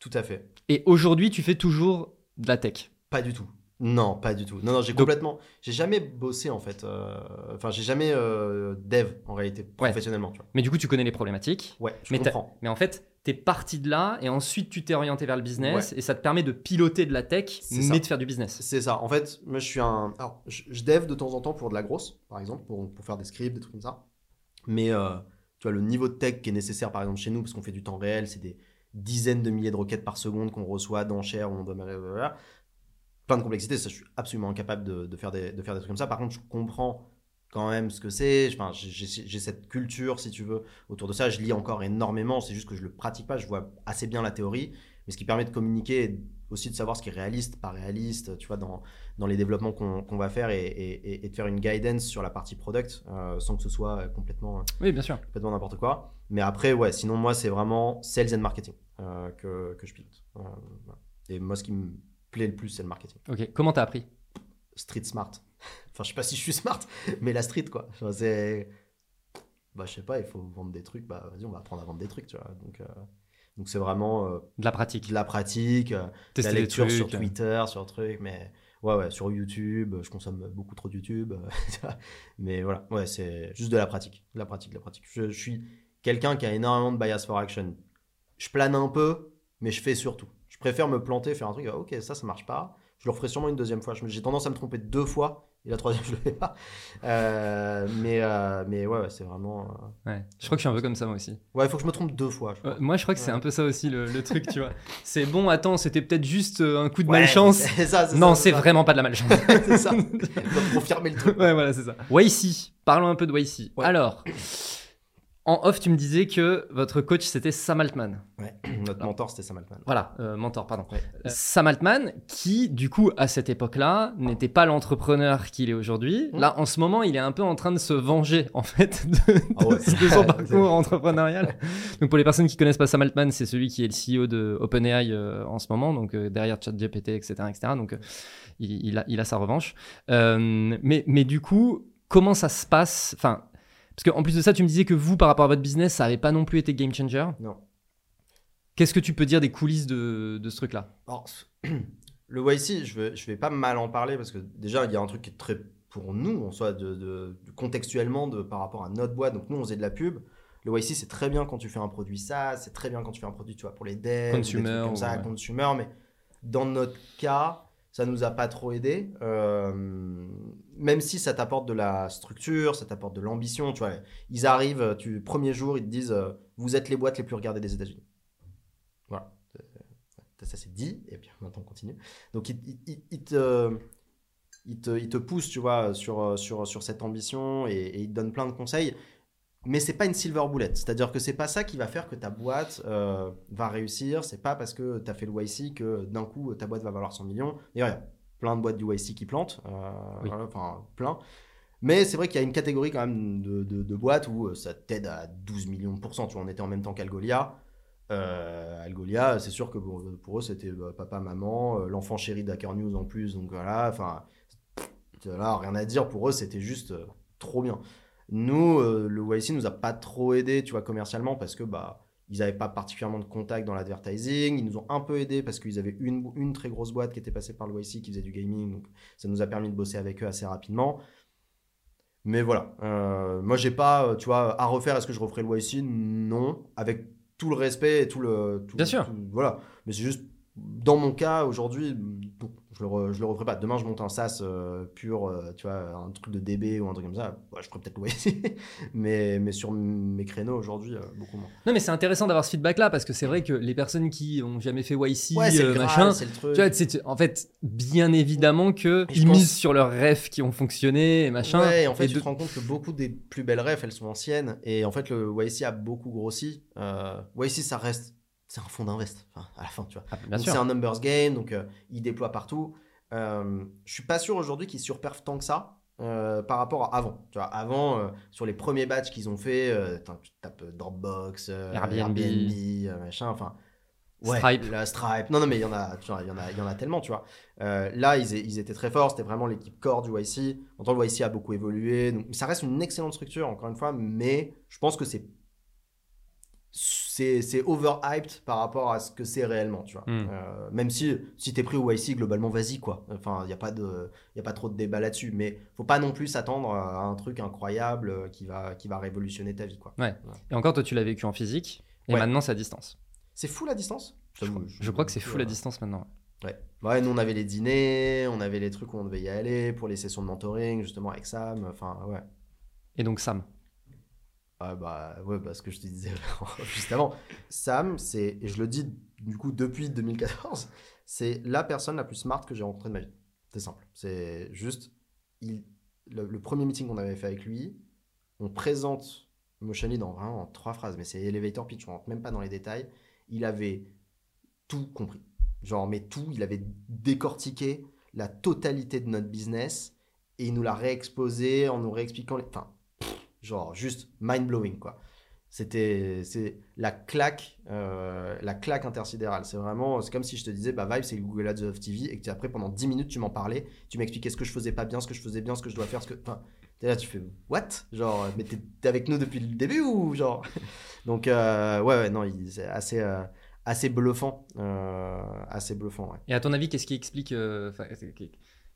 tout à fait. Et aujourd'hui, tu fais toujours de la tech. Pas du tout. Non, pas du tout. Non, non, j'ai Donc- complètement. J'ai jamais bossé en fait. euh, Enfin, j'ai jamais euh, dev en réalité professionnellement. Tu vois. Mais du coup, tu connais les problématiques. Ouais, je Mais comprends. Mais en fait, tu es parti de là et ensuite tu t'es orienté vers le business et ça te permet de piloter de la tech, mais ça. de faire du business. C'est ça. En fait, moi, je suis un. Alors, je, je dev de temps en temps pour de la grosse, par exemple, pour, pour faire des scripts, des trucs comme ça. Mais euh, tu vois, le niveau de tech qui est nécessaire, par exemple, chez nous, parce qu'on fait du temps réel, c'est des dizaines de milliers de requêtes par seconde qu'on reçoit d'enchères, où on doit. Plein de complexité, ça, je suis absolument incapable de, de faire des, de faire des trucs comme ça. Par contre, je comprends quand même ce que c'est. Enfin, j'ai- cette culture, si tu veux, autour de ça. Je lis encore énormément, c'est juste que je le pratique pas. Je vois assez bien la théorie, mais ce qui permet de communiquer et aussi de savoir ce qui est réaliste, pas réaliste, tu vois, dans, dans les développements qu'on va faire et, et- et- et de faire une guidance sur la partie product euh, sans que ce soit euh, complètement, euh, Oui, bien sûr. complètement n'importe quoi. Mais après, ouais, sinon, moi, c'est vraiment sales and marketing euh, que, que je pilote. Euh. Et moi, ce qui me plaît le plus, c'est le marketing. Ok, comment t'as appris? Street smart. enfin, je sais pas si je suis smart, mais la street, quoi. Enfin, c'est. Bah, je sais pas, il faut vendre des trucs. Bah, vas-y, on va apprendre à vendre des trucs, tu vois. Donc, euh, donc c'est vraiment euh, De la pratique. de la pratique, euh, Tester la lecture trucs. sur Twitter, sur trucs, mais ouais, ouais, sur YouTube, je consomme beaucoup trop de YouTube, euh, mais voilà, ouais, c'est juste de la pratique, de la pratique, de la pratique. Je, je suis quelqu'un qui a énormément de bias for action. Je plane un peu, mais je fais surtout. Je préfère me planter, faire un truc, ah, ok, ça, ça marche pas. Je le referai sûrement une deuxième fois. J'ai tendance à me tromper deux fois, et la troisième, je le fais pas. Euh, mais, euh, mais ouais, ouais, c'est vraiment. euh, Ouais. Je crois que je suis un peu comme ça moi aussi. Ouais, il faut que je me trompe deux fois. Je moi, je crois que c'est un peu ça aussi le, le truc, tu vois. C'est bon, attends, c'était peut-être juste un coup de malchance. ça, Non, c'est vraiment pas de la malchance. c'est ça. Doit confirmer le truc. ouais, voilà, c'est ça. YC, parlons un peu de YC. Alors, en off, tu me disais que votre coach c'était Sam Altman. Ouais, notre mentor, c'était Sam Altman. Voilà, euh, mentor, pardon. Ouais. Euh, Sam Altman, qui, du coup, à cette époque-là, n'était pas l'entrepreneur qu'il est aujourd'hui. Mm. Là, en ce moment, il est un peu en train de se venger, en fait, de, Ah ouais. de son parcours entrepreneurial. Donc, pour les personnes qui connaissent pas Sam Altman, c'est celui qui est le CEO de OpenAI euh, en ce moment, donc euh, derrière ChatGPT, etc., etc. Donc, il, il a, il a sa revanche. Mais, mais du coup, comment ça se passe? Enfin, parce qu'en plus de ça, tu me disais que vous, par rapport à votre business, ça n'avait pas non plus été game changer. Non. Qu'est-ce que tu peux dire des coulisses de, de ce truc-là? Le YC, je vais, je vais pas mal en parler parce que déjà, il y a un truc qui est très pour nous, en soi, de, de- de- contextuellement, de, par rapport à notre boîte. Donc, nous, on faisait de la pub. Le YC, c'est très bien quand tu fais un produit ça, c'est très bien quand tu fais un produit, tu vois, pour les devs, ou des Consumer, trucs comme ça, ouais. consumer. Mais dans notre cas, ça nous a pas trop aidé. Euh, même si ça t'apporte de la structure, ça t'apporte de l'ambition, tu vois. Ils arrivent, tu, premier jour, ils te disent, euh, vous êtes les boîtes les plus regardées des États-Unis. Voilà. Ça, c'est dit, et puis maintenant on continue. Donc il, il- il- il te, il, te, il te pousse, tu vois, sur, sur, sur cette ambition et, et il te donne plein de conseils. Mais c'est pas une silver bullet. C'est-à-dire que c'est pas ça qui va faire que ta boîte euh, va réussir. C'est pas parce que tu as fait le YC que d'un coup ta boîte va valoir 100 millions. Y a plein de boîtes du YC qui plantent. euh, Oui. Enfin, plein. Mais c'est vrai qu'il y a une catégorie quand même de, de- de boîtes où euh, ça t'aide à 12 millions de pourcents. Tu vois, on était en même temps qu'Algolia. Euh, Algolia, c'est sûr que pour, pour eux, c'était bah, papa, maman, l'enfant chéri d'Hacker News en plus. Donc voilà, enfin, là, rien à dire. Pour eux, c'était juste trop bien. Nous, euh, le YC nous a pas trop aidé, tu vois, commercialement, parce que bah, ils n'avaient pas particulièrement de contact dans l'advertising. Ils nous ont un peu aidé parce qu'ils avaient une, une très grosse boîte qui était passée par le YC qui faisait du gaming. Donc ça nous a permis de bosser avec eux assez rapidement. Mais voilà. Euh, moi, j'ai pas, euh, tu vois, à refaire. Est-ce que je referai le YC Non. Avec tout le respect et tout le. tout- Bien sûr. tout- voilà. Mais c'est juste, dans mon cas, aujourd'hui, je le, re- je le referai pas. Demain, je monte un SaaS euh, pur, euh, tu vois, un truc de DB ou un truc comme ça. Ouais, je ferai peut-être le YC. mais, mais sur mes créneaux aujourd'hui, euh, beaucoup moins. Non, mais c'est intéressant d'avoir ce feedback-là parce que c'est vrai que les personnes qui ont jamais fait YC, Ouais, c'est euh, le Graal, machin, le truc. tu vois, c'est- en fait, bien évidemment je ils pense- misent sur leurs rêves qui ont fonctionné et machin. Ouais, et en fait, et tu de- te rends compte que beaucoup des plus belles refs, elles sont anciennes. Et en fait, le YC a beaucoup grossi. Euh, YC, ça reste. C'est un fonds d'invest, enfin, à la fin, tu vois. Ah, bien Donc, sûr. c'est un numbers game, donc euh, il déploie partout. Euh, je suis pas sûr aujourd'hui qu'il surperf tant que ça. euh, par rapport à avant. Tu vois, avant, euh, sur les premiers batchs qu'ils ont fait, tu tapes Dropbox, Airbnb. euh, machin, enfin. Ouais, Stripe. La Stripe. Non, non, mais il y en a, tu vois, il y en a, il y en a tellement, tu vois. Là, ils, étaient très forts. C'était vraiment l'équipe core du YC. En temps, le YC a beaucoup évolué. Donc, ça reste une excellente structure, encore une fois, mais je pense que c'est c'est overhyped par rapport à ce que c'est réellement, tu vois. Mm. Euh, même si si t'es pris au YC, globalement, vas-y, quoi. Enfin, il n'y a, pas de- y a pas trop de débat là-dessus. Mais faut pas non plus s'attendre à un truc incroyable euh, qui va, qui va révolutionner ta vie, quoi. Et encore, toi, tu l'as vécu en physique et Ouais. maintenant, c'est à distance. C'est fou la distance? Je, crois- je crois que c'est fou la distance maintenant. Ouais. ouais, nous on avait les dîners, on avait les trucs où on devait y aller pour les sessions de mentoring, justement avec Sam. Enfin, ouais. Et donc, Sam? Ah bah ouais, parce que je te disais juste avant. Sam, c'est, et je le dis du coup depuis 2014, c'est la personne la plus smart que j'ai rencontrée de ma vie. C'est simple. C'est juste, il, le, premier meeting qu'on avait fait avec lui, on présente Motionly dans vraiment en trois phrases, mais c'est elevator pitch, on rentre même pas dans les détails. Il avait tout compris. Genre, mais tout, il avait décortiqué la totalité de notre business et il nous l'a réexposé en nous réexpliquant les. Enfin, genre, juste mind-blowing, quoi. C'était c'est la claque, euh, la claque intersidérale. C'est vraiment, c'est comme si je te disais, bah Vibe, c'est le Google Ads of TV, et que tu- après, pendant 10 minutes, tu m'en parlais, tu m'expliquais ce que je faisais pas bien, ce que je faisais bien, ce que je dois faire, ce que. Enfin, t'es là, tu fais, what? Genre, mais t'es avec nous depuis le début ou genre? Donc, euh, ouais, ouais, non, c'est assez, euh, assez bluffant. assez bluffant, ouais. Et à ton avis, qu'est-ce qui explique.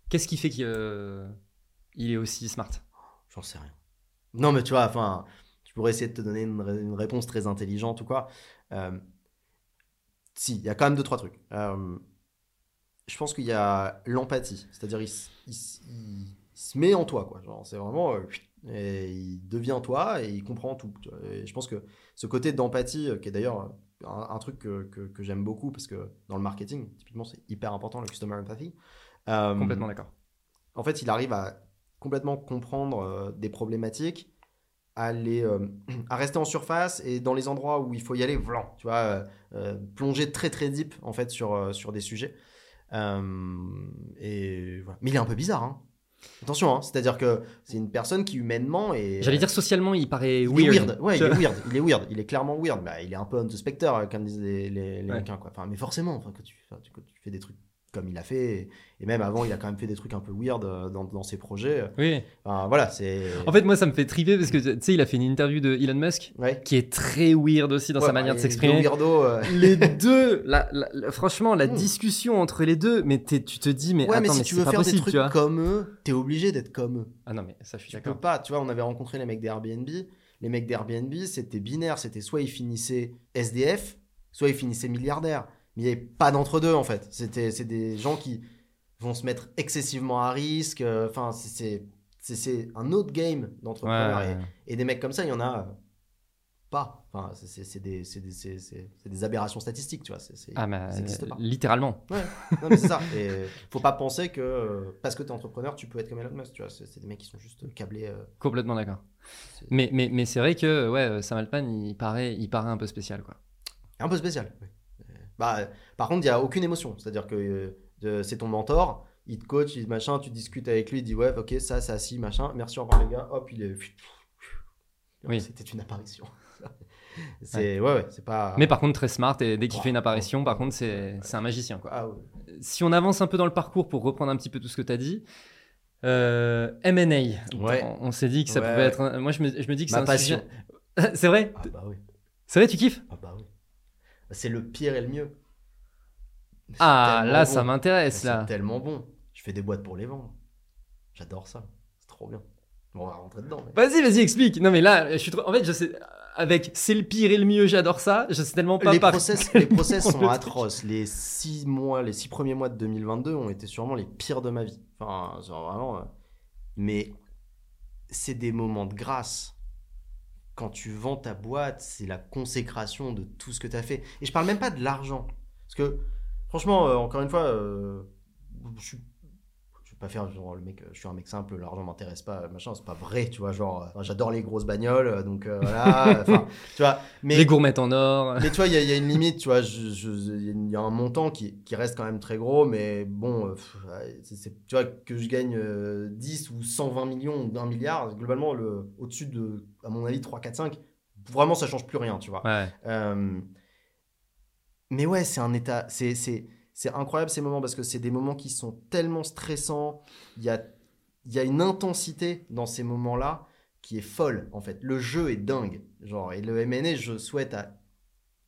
qu'est-ce qui fait qu'il il est aussi smart? J'en sais rien. Non, mais tu vois, enfin, je pourrais essayer de te donner une, ré- une réponse très intelligente ou quoi. Euh, si, il y a quand même deux, trois trucs. Euh, je pense qu'il y a l'empathie, c'est-à-dire il, se met en toi, quoi. Genre, c'est vraiment. euh, et il devient toi et il comprend tout. Et je pense que ce côté d'empathie, qui est d'ailleurs un, un truc que, que- que j'aime beaucoup, parce que dans le marketing, typiquement, c'est hyper important, le customer empathy. Complètement d'accord. en fait, il arrive à complètement comprendre euh, des problématiques, à, les, euh, à rester en surface et dans les endroits où il faut y aller, blanc, tu vois, euh, plonger très très deep en fait sur, sur des sujets. Et voilà. Mais il est un peu bizarre, hein. Attention, hein, c'est-à-dire que c'est une personne qui humainement est. J'allais dire socialement, il paraît Il weird. est weird. Ouais, il est weird. Il est weird. Il est clairement weird. Bah, il est un peu on the spectre, comme disent les, les, les Ouais. Américains, quoi. Enfin, mais forcément, enfin, quand tu, enfin, tu- quand tu fais des trucs comme il a fait, et, même avant, il a quand même fait des trucs un peu weird euh, dans, dans ses projets. Oui. Enfin, voilà, c'est. En fait, moi, ça me fait triper parce que tu sais, il a fait une interview de Elon Musk ouais. qui est très weird aussi dans Ouais, sa manière de s'exprimer. euh, Les deux, la- la- la- franchement, la discussion entre les deux, mais tu te dis, mais ouais, attends, mais mais, si tu veux pas faire possible, des trucs tu vois. comme eux, t'es obligé d'être comme eux. Ah non, mais ça, je suis Tu peux pas, tu vois, on avait rencontré les mecs d'Airbnb. Les mecs d'Airbnb, c'était binaire, c'était soit ils finissaient SDF, soit ils finissaient milliardaires. Mais il n'y avait pas d'entre-deux, en fait. C'était, c'est des gens qui vont se mettre excessivement à risque. euh, Enfin, c'est, c'est, un autre game Ouais, d'entrepreneurs. ouais, Et, ouais. et des mecs comme ça, il y en a pas. Enfin, c'est, des, c'est, des, c'est, c'est- c'est des aberrations statistiques, tu vois. C'est- Ah, mais ça n'existe pas. littéralement. Non, mais c'est ça. Et faut pas penser que euh, parce que tu es entrepreneur, tu peux être comme Elon Musk, tu vois. C'est, des mecs qui sont juste câblés. euh, Complètement d'accord. Mais, mais, mais c'est vrai que ouais, Sam Altman, il paraît, il paraît un peu spécial, quoi. Un peu spécial. oui. Bah, par contre, il n'y a aucune émotion. C'est-à-dire que euh, c'est ton mentor, il te coach, il machin, tu discutes avec lui, il dit ouais, ok, ça, ça, si, machin, merci, au revoir les gars, hop, il est. Oui. C'était une apparition. c'est ouais, ouais, c'est pas. Mais par contre, très smart, et dès qu'il fait une apparition, par contre, c'est un magicien, quoi. Ah. Si on avance un peu dans le parcours pour reprendre un petit peu tout ce que tu as dit, euh, M&A, on, s'est dit que ça pouvait être... un- Moi, je me, je me dis que c'est un passion. sujet... c'est vrai? Ah bah oui. C'est vrai, tu kiffes? Ah bah oui. C'est le pire et le mieux. C'est Ah, là, bon. ça m'intéresse, C'est là. tellement bon. Je fais des boîtes pour les vendre. J'adore ça. C'est trop bien. Bon, on va rentrer dedans. mais- Vas-y, vas-y, explique. Non, mais là, je suis trop. En fait, je sais. Avec c'est le pire et le mieux, j'adore ça. Je sais tellement pas les par process, les process sont le atroces. Les six mois, les six premiers mois de 2022 ont été sûrement les pires de ma vie. Enfin, genre vraiment. euh, Mais c'est des moments de grâce. Quand tu vends ta boîte, c'est la consécration de tout ce que tu as fait. Et je parle même pas de l'argent. Parce que, franchement, euh, encore une fois, euh, je suis. Pas faire genre le mec, euh, je suis un mec simple, l'argent m'intéresse pas, machin, c'est pas vrai, tu vois, genre, euh, j'adore les grosses bagnoles, euh, donc euh, voilà, tu vois, mais Les gourmettes en or. mais tu vois, il y, a- il y a une limite, tu vois, il y a un montant qui, qui reste quand même très gros, mais bon, euh, tu vois, que je gagne euh, 10 ou 120 millions ou 1 milliard, globalement, le, au-dessus de, à mon avis, 3, 4, 5, vraiment, ça change plus rien, tu vois. Ouais. Mais ouais, c'est un état, c'est, c'est, incroyable ces moments parce que c'est des moments qui sont tellement stressants. Il y a, une intensité dans ces moments-là qui est folle en fait. Le jeu est dingue, genre et le MNE, je souhaite à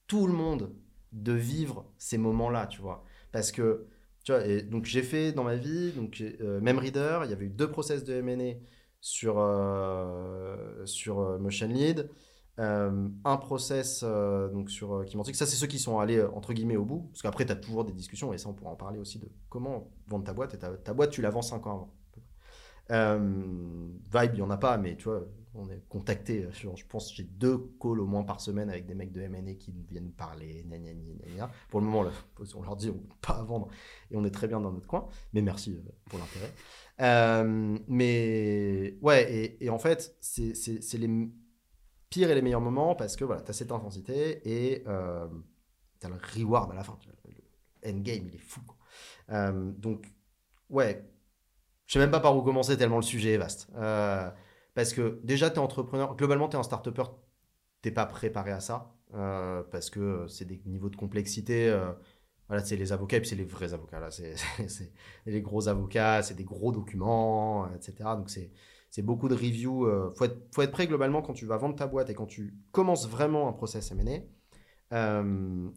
tout le monde de vivre ces moments-là, tu vois, parce que tu vois, et donc j'ai fait dans ma vie, donc euh, même Reader, il y avait eu deux process de MNE sur euh, sur euh, Motion Lead. Euh, un process euh, donc sur euh. Ça, c'est ceux qui sont allés euh, entre guillemets au bout. Parce qu'après, tu as toujours des discussions, et ça, on pourra en parler aussi de comment vendre ta boîte. Et ta, boîte, tu la vends 5 ans avant. Euh, Vibe, il n'y en a pas, mais tu vois, on est contacté. Je pense j'ai deux calls au moins par semaine avec des mecs de MNE qui viennent parler. gna gna. Pour le moment, là, on leur dit on peut pas vendre et on est très bien dans notre coin. Mais merci pour l'intérêt. Mais ouais, et, en fait, c'est les pires et les meilleurs moments parce que voilà, tu as cette intensité et euh, tu as le reward à la fin. Le endgame, il est fou. Euh, donc, ouais, je sais même pas par où commencer tellement le sujet est vaste. Euh, parce que déjà, tu es entrepreneur, globalement, tu es un start-upper, tu pas préparé à ça euh, parce que c'est des niveaux de complexité. voilà, c'est les avocats, et puis c'est les vrais avocats. Là, c'est les gros avocats, c'est des gros documents, etc. Donc, c'est c'est beaucoup de reviews. Il faut, être, faut être prêt globalement quand tu vas vendre ta boîte et quand tu commences vraiment un process M&A. Euh,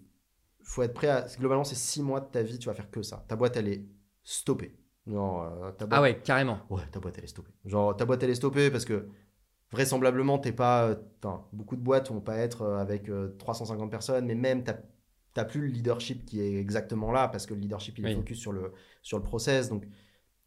faut être prêt à. Globalement, c'est six mois de ta vie, tu vas faire que ça. Ta boîte, elle est stoppée. Genre, euh, ta boîte, Ah ouais, carrément. Ouais, ta boîte, elle est stoppée. Genre, ta boîte, elle est stoppée parce que vraisemblablement, t'es pas. euh, beaucoup de boîtes vont pas être euh, avec euh, 350 personnes, mais même, t'as t'as plus le leadership qui est exactement là parce que le leadership, il est focus sur le, sur le process. Donc,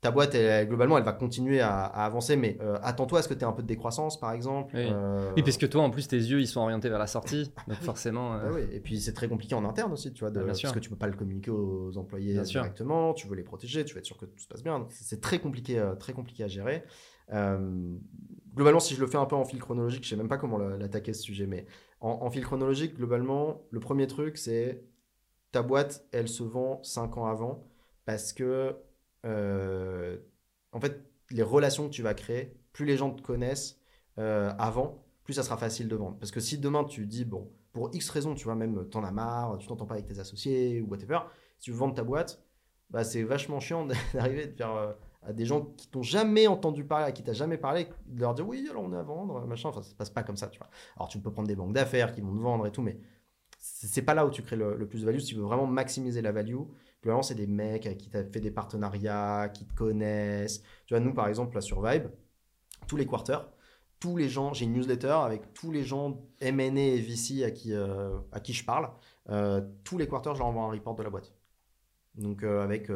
ta boîte, elle- globalement, elle va continuer à, à avancer, mais euh, attends-toi à ce que tu aies un peu de décroissance, par exemple. Oui. Euh, Oui, parce que toi, en plus, tes yeux, ils sont orientés vers la sortie. Donc oui. forcément. euh, bah oui. Et puis c'est très compliqué en interne aussi, tu vois, de- Ah, parce sûr. que tu peux pas le communiquer aux employés Bien sûr. directement, tu veux les protéger, tu veux être sûr que tout se passe bien. Donc, C'est très compliqué, euh, très compliqué à gérer. Globalement, si je le fais un peu en fil chronologique, je sais même pas comment la- l'attaquer ce sujet, mais en, en fil chronologique, globalement, le premier truc, c'est ta boîte, elle se vend 5 ans avant parce que, euh, en fait, les relations que tu vas créer, plus les gens te connaissent euh, avant, plus ça sera facile de vendre. Parce que si demain tu dis, bon, pour X raisons, tu vois, même t'en as marre, tu t'entends pas avec tes associés ou whatever, si tu veux vendre ta boîte, bah, c'est vachement chiant d'arriver de faire euh, à des gens qui t'ont jamais entendu parler, à qui t'as jamais parlé, de leur dire oui, alors on est à vendre, machin. Enfin, ça se passe pas comme ça, tu vois. Alors tu peux prendre des banques d'affaires qui vont te vendre et tout, mais c'est c'est pas là où tu crées le, le plus de value. Si tu veux vraiment maximiser la value, c'est des mecs avec qui tu as fait des partenariats, qui te connaissent. Tu vois, nous, par exemple, là, sur Vibe, tous les quarters, tous les gens, j'ai une newsletter avec tous les gens M&A et VC à qui, euh, à qui je parle. Euh, tous les quarters, je leur envoie un report de la boîte. Donc, euh, avec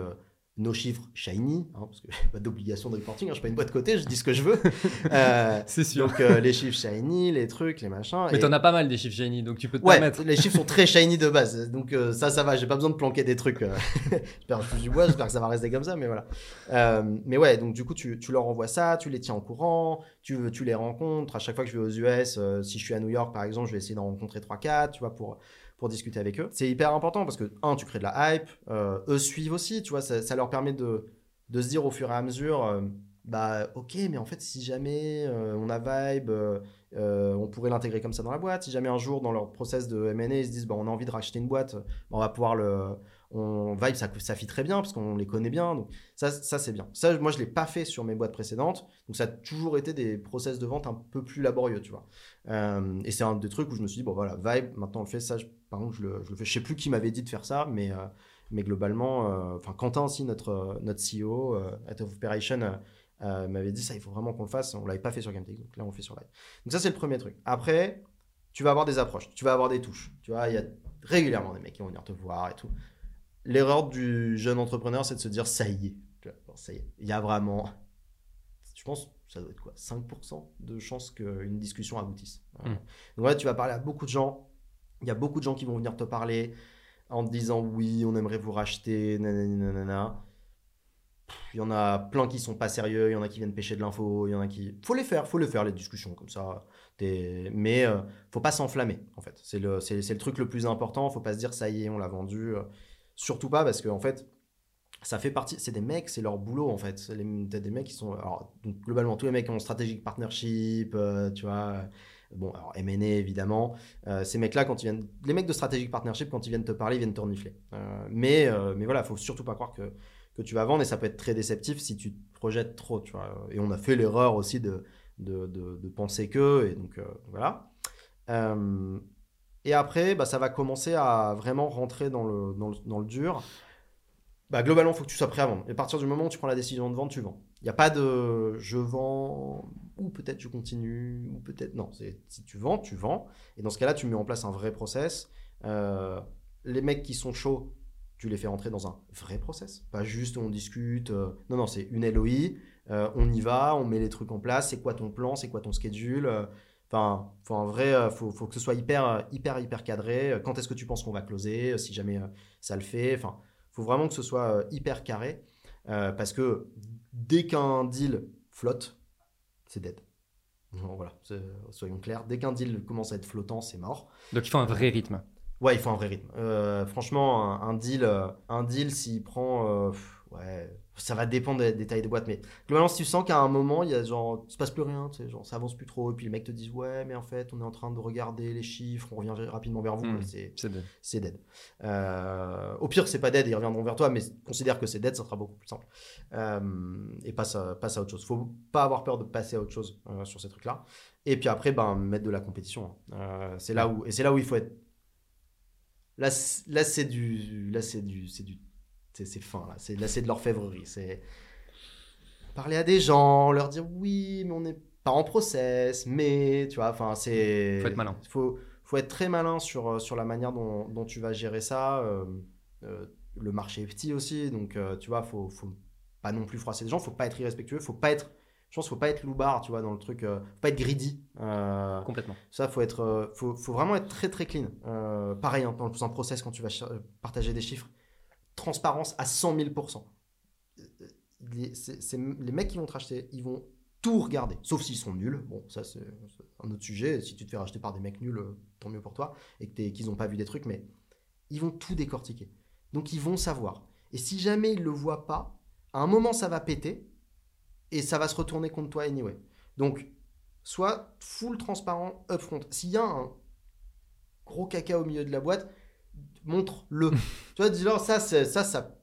nos chiffres shiny, hein, parce que j'ai pas d'obligation de reporting, hein, je suis pas une boîte côté, je dis ce que je veux. Euh, C'est sûr. donc, euh, les chiffres shiny, les trucs, les machins. Mais et- t'en as pas mal des chiffres génies, donc tu peux te Ouais, permettre. les chiffres sont très shiny de base, donc euh, ça, ça va. J'ai pas besoin de planquer des trucs. j'espère que je du bois, j'espère que ça va rester comme ça, mais voilà. Mais ouais, donc du coup, tu, tu leur envoies ça, tu les tiens au courant, tu, tu les rencontres. À chaque fois que je vais aux US, si je suis à New York par exemple, je vais essayer d'en rencontrer 3-4, tu vois, pour, pour discuter avec eux. C'est hyper important parce que, un, tu crées de la hype, euh, eux suivent aussi, tu vois, ça, leur permet de, de se dire au fur et à mesure. euh, bah ok mais en fait si jamais euh, on a Vibe on pourrait l'intégrer comme ça dans la boîte. Si jamais un jour dans leur process de M&A ils se disent bah, on a envie de racheter une boîte, bah, on va pouvoir le, on Vibe ça, ça fit très bien parce qu'on les connaît bien. Donc ça, ça c'est bien. Ça moi je l'ai pas fait sur mes boîtes précédentes. Donc ça a toujours été des process de vente un peu plus laborieux, tu vois. Euh, et c'est un des trucs où je me suis dit bon voilà Vibe maintenant on le fait ça. je- par contre je le, je le fais. Je sais plus qui m'avait dit de faire ça, mais euh, mais globalement, euh, enfin Quentin aussi notre notre CEO, Head of Operation. m'avait dit ça, il faut vraiment qu'on le fasse. On l'avait pas fait sur GameTech, donc là on le fait sur live. Donc ça c'est le premier truc. Après, tu vas avoir des approches, tu vas avoir des touches. Tu vois, il y a régulièrement des mecs qui vont venir te voir et tout. L'erreur du jeune entrepreneur, c'est de se dire ça y est. Bon, ça y est. Il y a vraiment, je pense, ça doit être quoi, 5% de chances qu'une discussion aboutisse. Euh, Mm. Donc là, tu vas parler à beaucoup de gens. Il y a beaucoup de gens qui vont venir te parler en te disant oui, on aimerait vous racheter, nanana. Il y en a plein qui sont pas sérieux, il y en a qui viennent pêcher de l'info, il y en a qui. Faut les faire, faut les faire les discussions comme ça. T'es- Mais euh, faut pas s'enflammer en fait. C'est le, c'est, c'est le truc le plus important. Faut pas se dire ça y est, on l'a vendu. Surtout pas parce que en fait, ça fait partie. C'est des mecs, c'est leur boulot en fait. T'as des mecs qui sont. Globalement, tous les mecs ont strategic partnership, euh, tu vois. euh, Bon, alors M&A évidemment. Euh, ces mecs-là, quand ils viennent, les mecs de strategic partnership, quand ils viennent te parler, ils viennent te renifler. Euh, mais, mais voilà, faut surtout pas croire que, que tu vas vendre et ça peut être très déceptif si tu te projettes trop, tu vois. Et on a fait l'erreur aussi de, de, de, de penser que, et donc voilà. Et après, bah, ça va commencer à vraiment rentrer dans le, dans le, dans le dur. Bah, globalement, il faut que tu sois prêt à vendre. Et à partir du moment où tu prends la décision de vendre, tu vends. Il n'y a pas de je vends ou peut-être je continue ou peut-être non. Si tu vends, tu vends. Et dans ce cas-là, tu mets en place un vrai process. Euh, les mecs qui sont chauds, tu les fais rentrer dans un vrai process. Pas juste on discute. euh, non, non, c'est une LOI. euh, on y va, on met les trucs en place. C'est quoi ton plan? C'est quoi ton schedule? Enfin, faut un vrai, euh, faut, faut que ce soit hyper, euh, hyper, hyper cadré. Euh, Quand est-ce que tu penses qu'on va closer Si jamais ça le fait? Enfin, faut vraiment que ce soit hyper carré. Euh, parce que dès qu'un deal flotte, c'est dead. Bon, voilà, soyons clairs. Dès qu'un deal commence à être flottant, c'est mort. Donc il faut un vrai rythme. Ouais, il faut un vrai rythme. Euh, franchement, un, un deal, un deal s'il prend, euh, ouais, ça va dépendre des, des tailles de boîte, mais globalement, si tu sens qu'à un moment, il y a genre, il se passe plus rien, tu sais, genre, ça avance plus trop, et puis les mecs te disent, ouais, mais en fait, on est en train de regarder les chiffres, on revient rapidement vers vous, et c'est, C'est de- c'est dead. Euh, au pire, c'est pas dead, ils reviendront vers toi, mais considère que c'est dead, ça sera beaucoup plus simple. Euh, et passe à, passe à autre chose. Faut pas avoir peur de passer à autre chose euh, sur ces trucs-là. Et puis après, ben, mettre de la compétition. hein. Euh, c'est là où, et c'est là où il faut être. Là, là c'est du, là c'est du, c'est du, c'est c'est fin là. C'est là, c'est de l'orfèvrerie. C'est parler à des gens, leur dire oui, mais on n'est pas en process, mais tu vois, enfin c'est. Faut être malin. Faut, faut être très malin sur, euh, sur la manière dont, dont tu vas gérer ça. euh, euh, le marché est petit aussi, donc euh, tu vois, faut, faut pas non plus froisser les gens, faut pas être irrespectueux, faut pas être, je pense, faut pas être loupard, tu vois, dans le truc, faut pas être greedy. Complètement. ça, faut être, faut, faut vraiment être très très clean. Pareil, hein, dans un process quand tu vas partager des chiffres, transparence à 100 000 Euh, les, c'est- c'est- les mecs qui vont te racheter, ils vont tout regarder, sauf s'ils sont nuls. Bon, ça c'est un autre sujet. Si tu te fais racheter par des mecs nuls, euh, tant mieux pour toi, et qu'ils n'ont pas vu des trucs, mais ils vont tout décortiquer. Donc ils vont savoir. Et si jamais ils le voient pas, à un moment ça va péter et ça va se retourner contre toi anyway. Donc soit full transparent upfront. S'il y a un gros caca au milieu de la boîte, montre-le. tu vois, dis-leur ça, c'est- ça, ça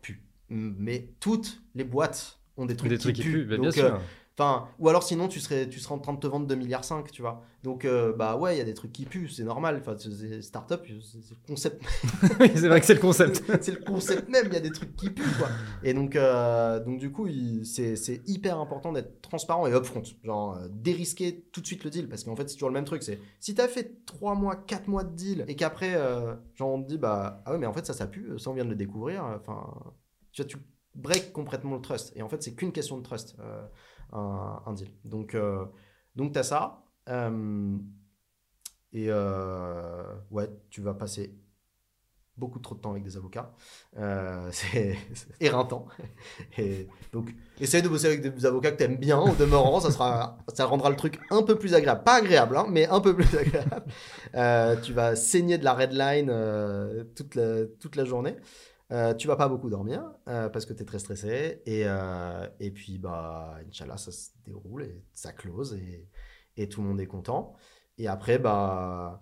pue. Mais toutes les boîtes ont des trucs, Des trucs qui puent, bah, bien Donc, sûr. Enfin, ou alors sinon tu serais, tu serais en train de te vendre 2 milliards 5, tu vois. Donc euh, bah ouais, il y a des trucs qui puent, c'est normal. Enfin, c'est- c'est- startup, c'est c'est le concept, c'est vrai que c'est le concept. c'est le concept même. Il y a des trucs qui puent quoi. Et donc, euh, donc du coup, c'est hyper important d'être transparent et upfront, genre euh, dérisquer tout de suite le deal, parce qu'en fait c'est toujours le même truc. C'est si t'as fait 3 mois, 4 mois de deal et qu'après, genre on te dit bah ah ouais mais en fait ça ça pue, ça on vient de le découvrir. Enfin, tu vois, tu break complètement le trust. Et en fait c'est qu'une question de trust. Un, deal. Donc, euh, donc tu as ça. Euh, et euh, ouais, tu vas passer beaucoup trop de temps avec des avocats. C'est éreintant. Donc, essaye de bosser avec des avocats que tu aimes bien, au demeurant, ça, sera, ça rendra le truc un peu plus agréable. Pas agréable, hein, mais un peu plus agréable. Tu vas saigner de la red line toute, la, toute la journée. Euh, tu vas pas beaucoup dormir euh, parce que tu es très stressé. Et, euh, et puis, bah, Inch'Allah, ça se déroule et ça close et, et tout le monde est content. Et après, bah,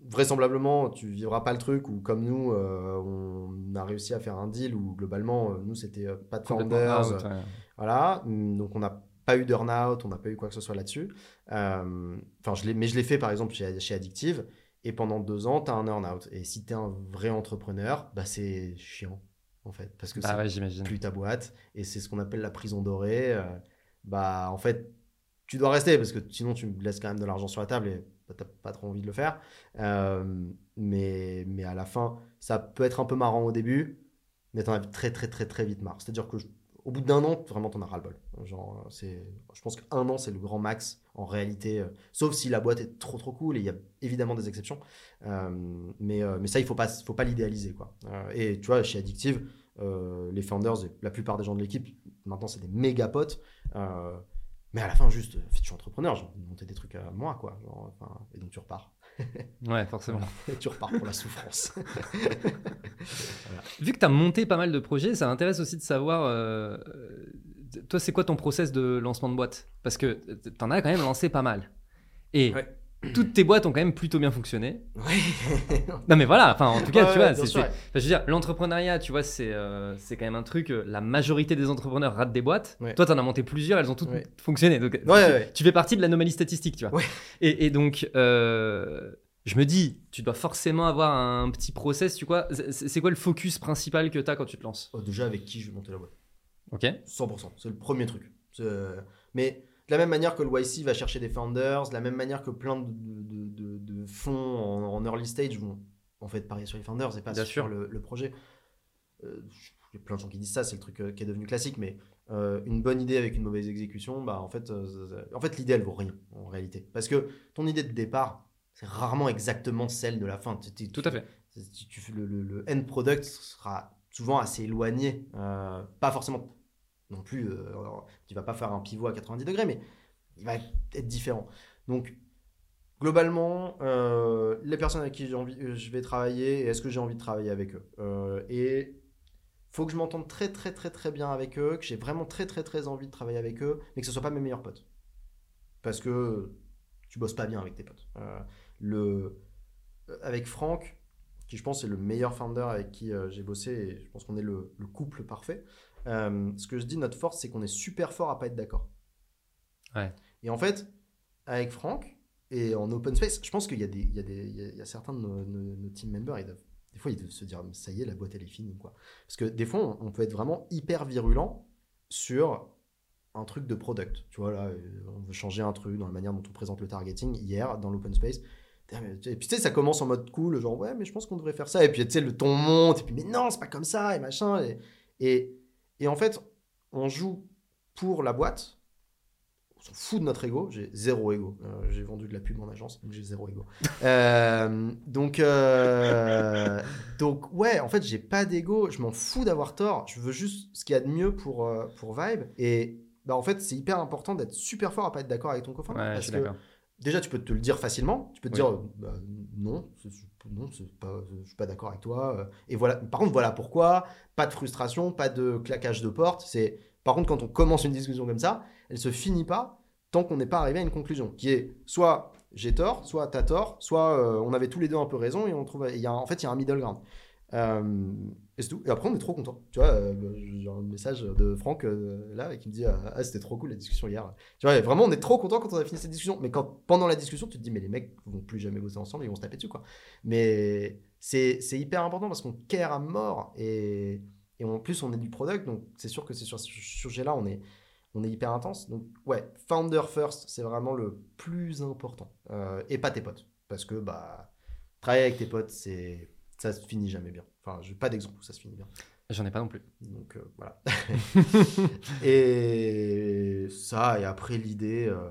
vraisemblablement, tu vivras pas le truc où, comme nous, on a réussi à faire un deal où, globalement, nous, c'était pas de founders. out, ouais. Voilà, donc on n'a pas eu d'earn-out, on n'a pas eu quoi que ce soit là-dessus. Enfin, je l'ai, mais je l'ai fait par exemple chez, chez Addictive. Et pendant deux ans, tu as un earn-out. Et si tu es un vrai entrepreneur, bah, c'est chiant, en fait. Parce que Bah c'est ouais, plus ta boîte. Et c'est ce qu'on appelle la prison dorée. euh, bah en fait, tu dois rester parce que sinon tu laisses quand même de l'argent sur la table et bah, t'as pas trop envie de le faire. Euh, mais, mais à la fin, ça peut être un peu marrant au début, mais t'en as très très très très vite marre. C'est-à-dire que je- au bout d'un an, vraiment t'en as ras le bol. Genre, c'est, je pense qu'un an c'est le grand max en réalité, euh, sauf si la boîte est trop trop cool et il y a évidemment des exceptions. Euh, mais, euh, mais ça, il faut pas, faut pas l'idéaliser quoi. Et tu vois, chez Addictive, les founders et la plupart des gens de l'équipe, maintenant c'est des méga potes. Mais à la fin, juste, je suis entrepreneur, j'ai monter des trucs à moi, quoi. Genre, enfin, et donc tu repars. Ouais, forcément. Et tu repars pour la souffrance. Vu que tu as monté pas mal de projets, ça m'intéresse aussi de savoir, euh, toi, c'est quoi ton process de lancement de boîte? Parce que tu en as quand même lancé pas mal. Et Ouais. toutes tes boîtes ont quand même plutôt bien fonctionné. ouais. Non mais voilà, enfin en tout cas, Ouais, tu vois, c'est, enfin, je veux dire, l'entrepreneuriat, tu vois, c'est, euh, c'est quand même un truc, euh, la majorité des entrepreneurs ratent des boîtes. Ouais. Toi, tu en as monté plusieurs, elles ont toutes Ouais. fonctionné. Donc, Ouais, ouais. tu fais partie de l'anomalie statistique, tu vois. Ouais. Et, et donc, euh, je me dis, tu dois forcément avoir un petit process, tu vois. C'est, c'est quoi le focus principal que tu as quand tu te lances? Oh, déjà, avec qui je vais monter la boîte? Ok 100%. C'est le premier truc. C'est- Mais de la même manière que le YC va chercher des founders, de la même manière que plein de, de- de- de fonds en, en early stage vont en fait parier sur les founders et pas Bien sur sûr. le, le projet. Euh, Il y a plein de gens qui disent ça, c'est le truc euh, qui est devenu classique, mais euh, une bonne idée avec une mauvaise exécution, bah en fait, euh, en fait l'idée elle vaut rien en réalité. Parce que ton idée de départ, c'est rarement exactement celle de la fin. Tu- tu- Tout à fait. tu, tu fais le, le- le end product sera souvent assez éloigné. euh, pas forcément non plus, euh, tu vas pas faire un pivot à 90 degrés, mais il va être différent. Donc, globalement, euh, les personnes avec qui euh, je vais travailler, est-ce que j'ai envie de travailler avec eux Euh, Et faut que je m'entende très très très très bien avec eux, que j'ai vraiment très très très envie de travailler avec eux, mais que ce soit pas mes meilleurs potes. Parce que tu bosses pas bien avec tes potes. Euh, le, avec Franck, qui je pense est le meilleur founder avec qui j'ai bossé, et je pense qu'on est le couple parfait. Euh, ce que je dis, notre force, c'est qu'on est super fort à pas être d'accord. Ouais. Et en fait, avec Franck et en open space, je pense qu'il y a des, il y a des, il y y a certains de nos, nos- nos team members, ils doivent, des fois, ils doivent se dire, ça y est, la boîte elle est finie, quoi. Parce que des fois, on, on peut être vraiment hyper virulent sur un truc de product. Tu vois, là, euh, on veut changer un truc dans la manière dont on présente le targeting hier dans l'open space. Et puis tu sais, ça commence en mode cool, genre ouais, mais je pense qu'on devrait faire ça. Et puis tu sais, le ton monte, et puis mais non, c'est pas comme ça, et machin. Et, et, et en fait, on joue pour la boîte. On s'en fout de notre ego. J'ai zéro ego. Euh, j'ai vendu de la pub en agence, donc j'ai zéro ego. Euh, donc, euh, donc ouais, en fait, j'ai pas d'ego. Je m'en fous d'avoir tort. Je veux juste ce qu'il y a de mieux pour, pour Vibe. Et bah, en fait, c'est hyper important d'être super fort à pas être d'accord avec ton copain. Ouais, je parce suis que déjà tu peux te le dire facilement tu peux te Oui. dire bah, non c'est- non pas je suis pas d'accord avec toi euh, et voilà par contre voilà pourquoi pas de frustration pas de claquage de porte c'est par contre quand on commence une discussion comme ça elle se finit pas tant qu'on n'est pas arrivé à une conclusion qui est soit j'ai tort soit t'as tort soit euh, on avait tous les deux un peu raison et on trouve y a en fait il y a un middle ground. Euh, et c'est tout. Et après, on est trop content. Tu vois, euh, j'ai un message de Franck euh, là qui me dit Ah, ah, c'était trop cool la discussion hier. Tu vois, vraiment, on est trop content quand on a fini cette discussion. Mais quand pendant la discussion, tu te dis Mais les mecs vont plus jamais bosser ensemble, ils vont se taper dessus, quoi. Mais c'est hyper important parce qu'on care à mort et, et en plus, on est du product. Donc, c'est sûr que c'est sur ce sujet-là, on est, on est hyper intense. Donc, ouais, founder first, c'est vraiment le plus important. Euh, et pas tes potes. Parce que, bah, travailler avec tes potes, c'est ça se finit jamais bien. Enfin, j'ai pas d'exemple où ça se finit bien. J'en ai pas non plus. Donc euh, voilà. et ça, et après l'idée, euh,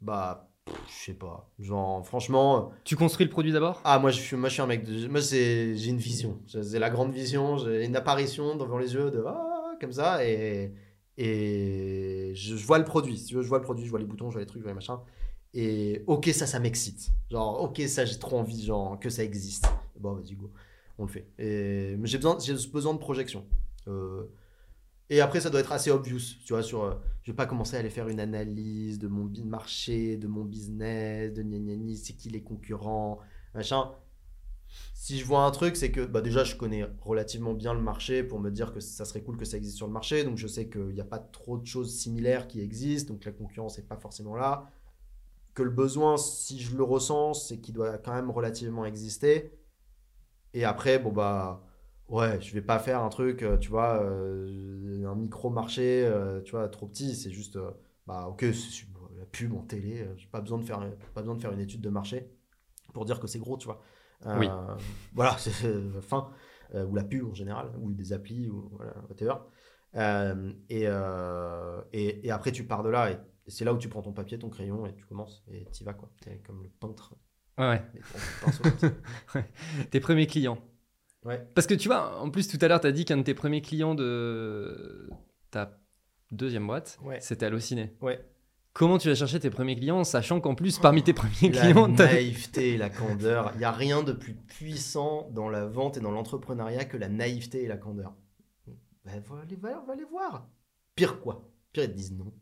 bah, je sais pas. Genre, franchement, euh, Tu construis le produit d'abord? Ah, moi je suis, moi, je suis un mec, de- moi j'ai une vision. C'est la grande vision, j'ai une apparition devant les yeux de ah, comme ça, et, et je, je vois le produit. Si tu veux, je vois le produit, je vois les boutons, je vois les trucs, je vois les machins. Et ok, ça, ça m'excite. Genre, ok, ça, j'ai trop envie, genre, que ça existe. Bon, vas-y, go, on le fait. Et, j'ai besoin, j'ai besoin de projection. Euh, et après, ça doit être assez obvious, tu vois, sur... euh, je vais pas commencer à aller faire une analyse de mon marché, de mon business, de gna gna gna, c'est qui les concurrents, machin. Si je vois un truc, c'est que bah déjà, je connais relativement bien le marché pour me dire que ça serait cool que ça existe sur le marché. Donc, je sais qu'il n'y a pas trop de choses similaires qui existent. Donc, la concurrence n'est pas forcément là. Que le besoin, si je le ressens, c'est qu'il doit quand même relativement exister. Et après, bon, bah, Ouais, je vais pas faire un truc, euh, tu vois, euh, un micro-marché, euh, tu vois, trop petit. C'est juste, euh, bah, ok, la pub en télé. j'ai pas besoin de faire, pas besoin de faire une étude de marché pour dire que c'est gros, tu vois. Oui. Voilà, c'est fin. Ou la pub en général, ou des applis, ou voilà, whatever. Et, et, et après, tu pars de là, et c'est là où tu prends ton papier, ton crayon, et tu commences, et tu vas, quoi. T'es comme le peintre, Ouais. Tes premiers clients. Ouais. Parce que tu vois, en plus, tout à l'heure, tu as dit qu'un de tes premiers clients de ta deuxième boîte, Ouais. c'était Allociné. Ouais. Comment tu vas chercher tes premiers clients en sachant qu'en plus, parmi tes premiers La clients, t'as- naïveté et la candeur. Il n'y a rien de plus puissant dans la vente et dans l'entrepreneuriat que la naïveté et la candeur. Ben, va, aller, va, va les voir. Pire quoi? Pire, ils te disent non.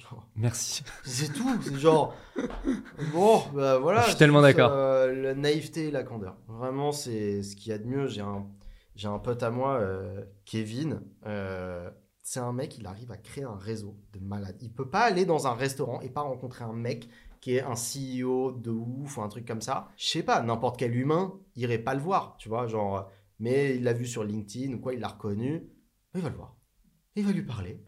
Genre, Merci. C'est tout. C'est genre. Bon, bah voilà. Je suis tellement d'accord. euh, la naïveté et la candeur. Vraiment, c'est ce qu'il y a de mieux. J'ai un, j'ai un pote à moi, euh, Kevin. euh, c'est un mec, il arrive à créer un réseau de malades. Il peut pas aller dans un restaurant et pas rencontrer un mec qui est un CEO de ouf ou un truc comme ça. Je sais pas, n'importe quel humain irait pas le voir, tu vois, genre. Mais il l'a vu sur LinkedIn ou quoi, il l'a reconnu. Il va le voir. Il va lui parler.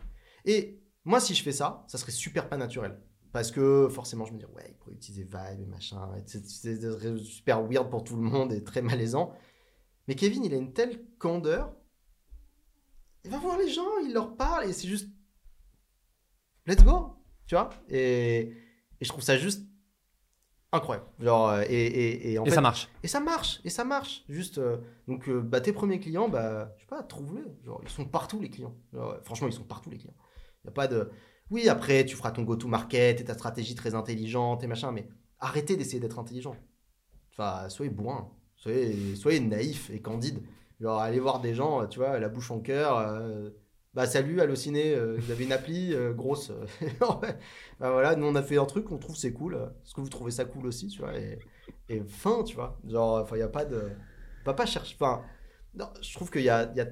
Et moi, si je fais ça, ça serait super pas naturel. Parce que forcément, je me dis, ouais, il pourrait utiliser Vibe et machin. C'est super weird pour tout le monde et très malaisant. Mais Kevin, il a une telle candeur. Il va voir les gens, il leur parle et c'est juste. Let's go! Tu vois? Et, et je trouve ça juste incroyable. Genre, euh, et, et, et en Et fait, ça marche. et ça marche, et ça marche. Juste, euh, donc, euh, bah, tes premiers clients, bah, je sais pas, trouve-les. Genre, ils sont partout, les clients. Genre, franchement, ils sont partout, les clients. Il n'y a pas de. Oui, après, tu feras ton go-to-market et ta stratégie très intelligente et machin, mais arrêtez d'essayer d'être intelligent. Enfin, soyez bourrin. Soyez, soyez naïf et candide. Genre, allez voir des gens, tu vois, la bouche en cœur. euh, bah, salut, Allociné, euh, vous avez une appli euh, grosse. Bah, voilà, nous, on a fait un truc, on trouve c'est cool. Est-ce que vous trouvez ça cool aussi, tu vois et, fin, tu vois. Genre, il n'y a pas de. On va pas. Enfin, non, je trouve qu'il y a. y a-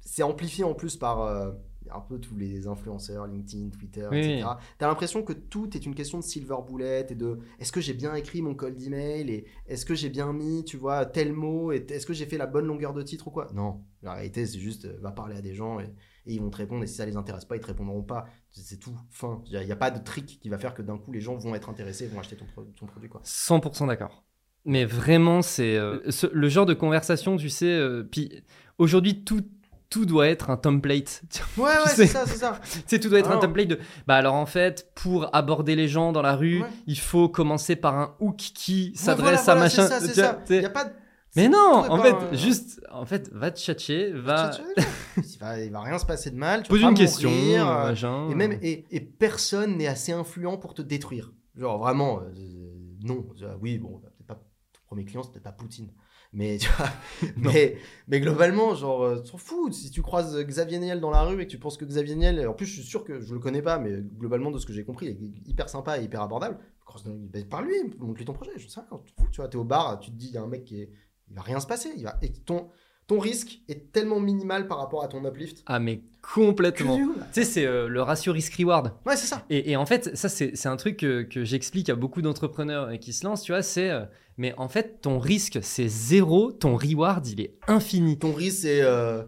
C'est amplifié en plus par un peu tous les influenceurs, LinkedIn, Twitter, Oui, etc. T'as l'impression que tout est une question de silver bullet et de est-ce que j'ai bien écrit mon call d'email et est-ce que j'ai bien mis, tu vois, tel mot et est-ce que j'ai fait la bonne longueur de titre ou quoi? Non, la réalité, c'est juste euh, va parler à des gens et, et ils vont te répondre et si ça les intéresse pas, ils te répondront pas. C'est tout, fin. Il n'y a, pas de trick qui va faire que d'un coup les gens vont être intéressés et vont acheter ton, pro- ton produit, quoi. 100% d'accord. Mais vraiment, c'est euh, ce- le genre de conversation, tu sais. euh, puis aujourd'hui, tout, tout doit être un template. Ouais, ouais, c'est ça, c'est ça. tu sais, tout doit être un Alors. template de. Bah alors en fait, pour aborder les gens dans la rue, Ouais. il faut commencer par un hook qui Ouais, s'adresse voilà, à voilà, c'est machin. ça, c'est tu vois, ça. tu sais. Y a pas de- Mais non, en fait, un- juste, en fait, va te tchatcher, va Il va, il va rien se passer de mal. Tu pose vas une pas question, mourir, euh. Et même et, et personne n'est assez influent pour te détruire. Genre vraiment, euh, non. Euh, Oui, bon, peut-être pas ton premier client, c'est peut-être pas Poutine. Mais, tu vois, mais, mais globalement, genre, euh, tu t'en fous. Si tu croises Xavier Niel dans la rue et que tu penses que Xavier Niel, en plus, je suis sûr que je le connais pas, mais globalement, de ce que j'ai compris, il est hyper sympa et hyper abordable. Bah, Parle-lui, montre-lui ton projet, je sais rien, tu vois, t'es au bar, tu te dis, il y a un mec qui est. Il va rien se passer. Il va... Et ton, ton risque est tellement minimal par rapport à ton uplift. Ah, mais complètement. Tu sais, c'est euh, le ratio risk-reward. Ouais, c'est ça. Et, et en fait, ça, c'est un truc que, que j'explique à beaucoup d'entrepreneurs et qui se lancent, tu vois, c'est... euh, mais en fait, ton risque, c'est zéro, ton reward, il est infini. Ton risque, c'est euh,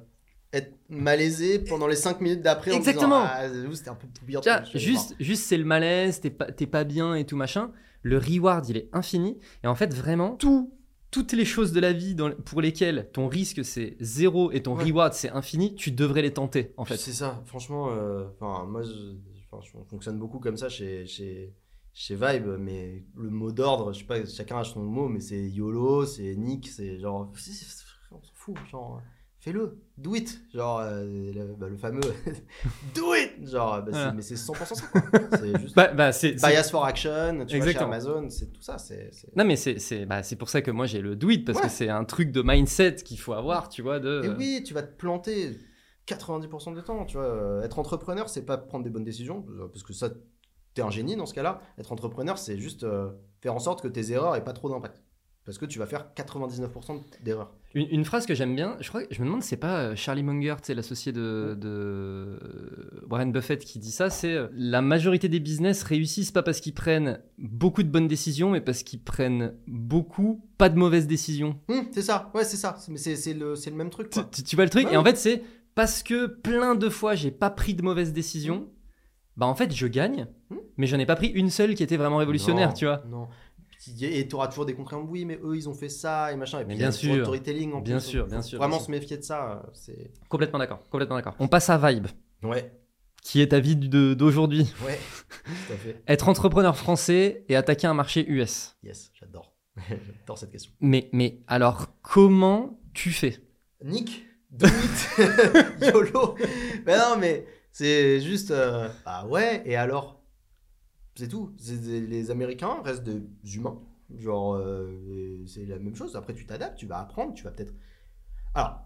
être malaisé pendant les 5 minutes d'après. en Exactement. disant, Ah, c'était un peu suis allé juste, juste c'est le malaise, t'es pas, t'es pas bien et tout machin. Le reward, il est infini. Et en fait, vraiment, tout, toutes les choses de la vie dans- pour lesquelles ton risque, c'est zéro et ton Ouais. reward, c'est infini, tu devrais les tenter, en fait. C'est ça. Franchement, euh, moi, je, je fonctionne beaucoup comme ça chez, chez, chez Vibe, mais le mot d'ordre, je sais pas, chacun a son mot, mais c'est YOLO, c'est Nick, c'est genre, on s'en fout, genre, fais-le, do it, genre, euh, le, bah, le fameux do it, genre, bah, Voilà. mais c'est 100% ça, quoi. C'est juste Bah, bah, c'est, bias for action, tu vois, chez. Amazon, c'est tout ça, c'est. Non, mais c'est, c'est, bah, c'est pour ça que moi, j'ai le do it, parce Ouais. que c'est un truc de mindset qu'il faut avoir, tu vois, de... Et oui, tu vas te planter 90% du temps. Tu vois, Euh, être entrepreneur, c'est pas prendre des bonnes décisions, euh, parce que ça, t'es un génie dans ce cas-là. Être entrepreneur, c'est juste euh, faire en sorte que tes erreurs aient pas trop d'impact. Parce que tu vas faire 99% d'erreurs. Une, une phrase que j'aime bien, je crois, je me demande, c'est pas euh, Charlie Munger, tu l'associé de, de euh, Warren Buffett qui dit ça, c'est la majorité des business réussissent pas parce qu'ils prennent beaucoup de bonnes décisions, mais parce qu'ils prennent beaucoup pas de mauvaises décisions. Hum, c'est ça, ouais, c'est ça. Mais c'est le, le même truc. Tu, Quoi. tu- tu vois le truc? Ouais. Et en fait, c'est parce que plein de fois j'ai pas pris de mauvaises décisions, bah en fait, je gagne, Hmm. mais j'en ai pas pris une seule qui était vraiment révolutionnaire, Non, tu vois. Non. Et tu auras toujours des contre Oui, mais eux, ils ont fait ça et machin. Et Mais puis, bien a toujours sûr. le storytelling en Bien plus. sûr, bien sûr, Vraiment bien se méfier de ça. euh, C'est. Complètement d'accord, complètement d'accord. On passe à Vibe, Ouais, qui est ta vie d'aujourd'hui. ouais. Tout à fait. Être entrepreneur français et attaquer un marché US. Yes, j'adore. j'adore cette question. Mais, mais alors, comment tu fais? Nick, do it, YOLO. Mais non, mais c'est juste. euh, bah ouais, et alors? C'est tout. Les Américains restent des humains. Genre, euh, c'est la même chose. Après, tu t'adaptes, tu vas apprendre, tu vas peut-être. Alors,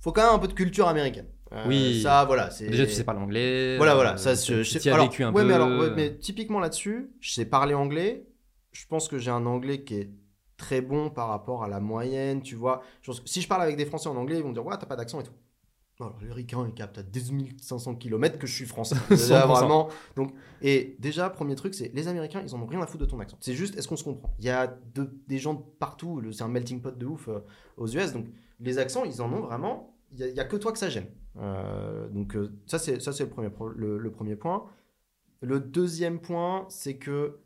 faut quand même un peu de culture américaine. Euh, Oui. Ça, voilà. Déjà, tu sais parler anglais. Voilà, euh, voilà. Ça, tu- je, je sais. alors, vécu un ouais, peu. mais alors, ouais, mais typiquement là-dessus, je sais parler anglais. Je pense que j'ai un anglais qui est très bon par rapport à la moyenne, tu vois. Si je parle avec des Français en anglais, ils vont me dire ouais, t'as pas d'accent et tout. Alors, les ricains, ils captent à 10 500 km que je suis français. Déjà, 100%. vraiment. Donc, et déjà, premier truc, c'est les Américains, ils en ont rien à foutre de ton accent. C'est juste, est-ce qu'on se comprend? Il y a de- des gens de partout, le- c'est un melting pot de ouf euh, aux US. Donc, les accents, ils en ont vraiment. Il n'y a, que toi que ça gêne. Euh, donc, euh, ça, c'est le premier, le, le premier point. Le deuxième point, c'est que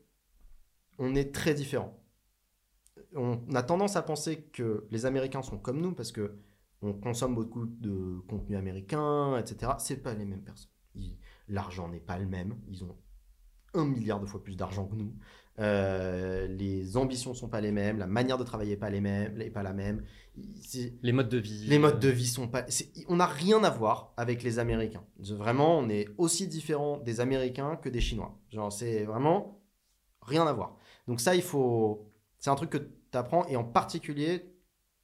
on est très différents. On a tendance à penser que les Américains sont comme nous parce que on consomme beaucoup de contenu américain, etc. C'est pas les mêmes personnes. L'argent n'est pas le même. Ils ont un milliard de fois plus d'argent que nous. Euh, les ambitions sont pas les mêmes. La manière de travailler pas les mêmes, est pas la même. Les modes de vie. les modes de vie sont pas. On n'a rien à voir avec les Américains. Vraiment, on est aussi différent des Américains que des Chinois. Genre, c'est vraiment rien à voir. Donc ça, il faut. C'est un truc que tu apprends et en particulier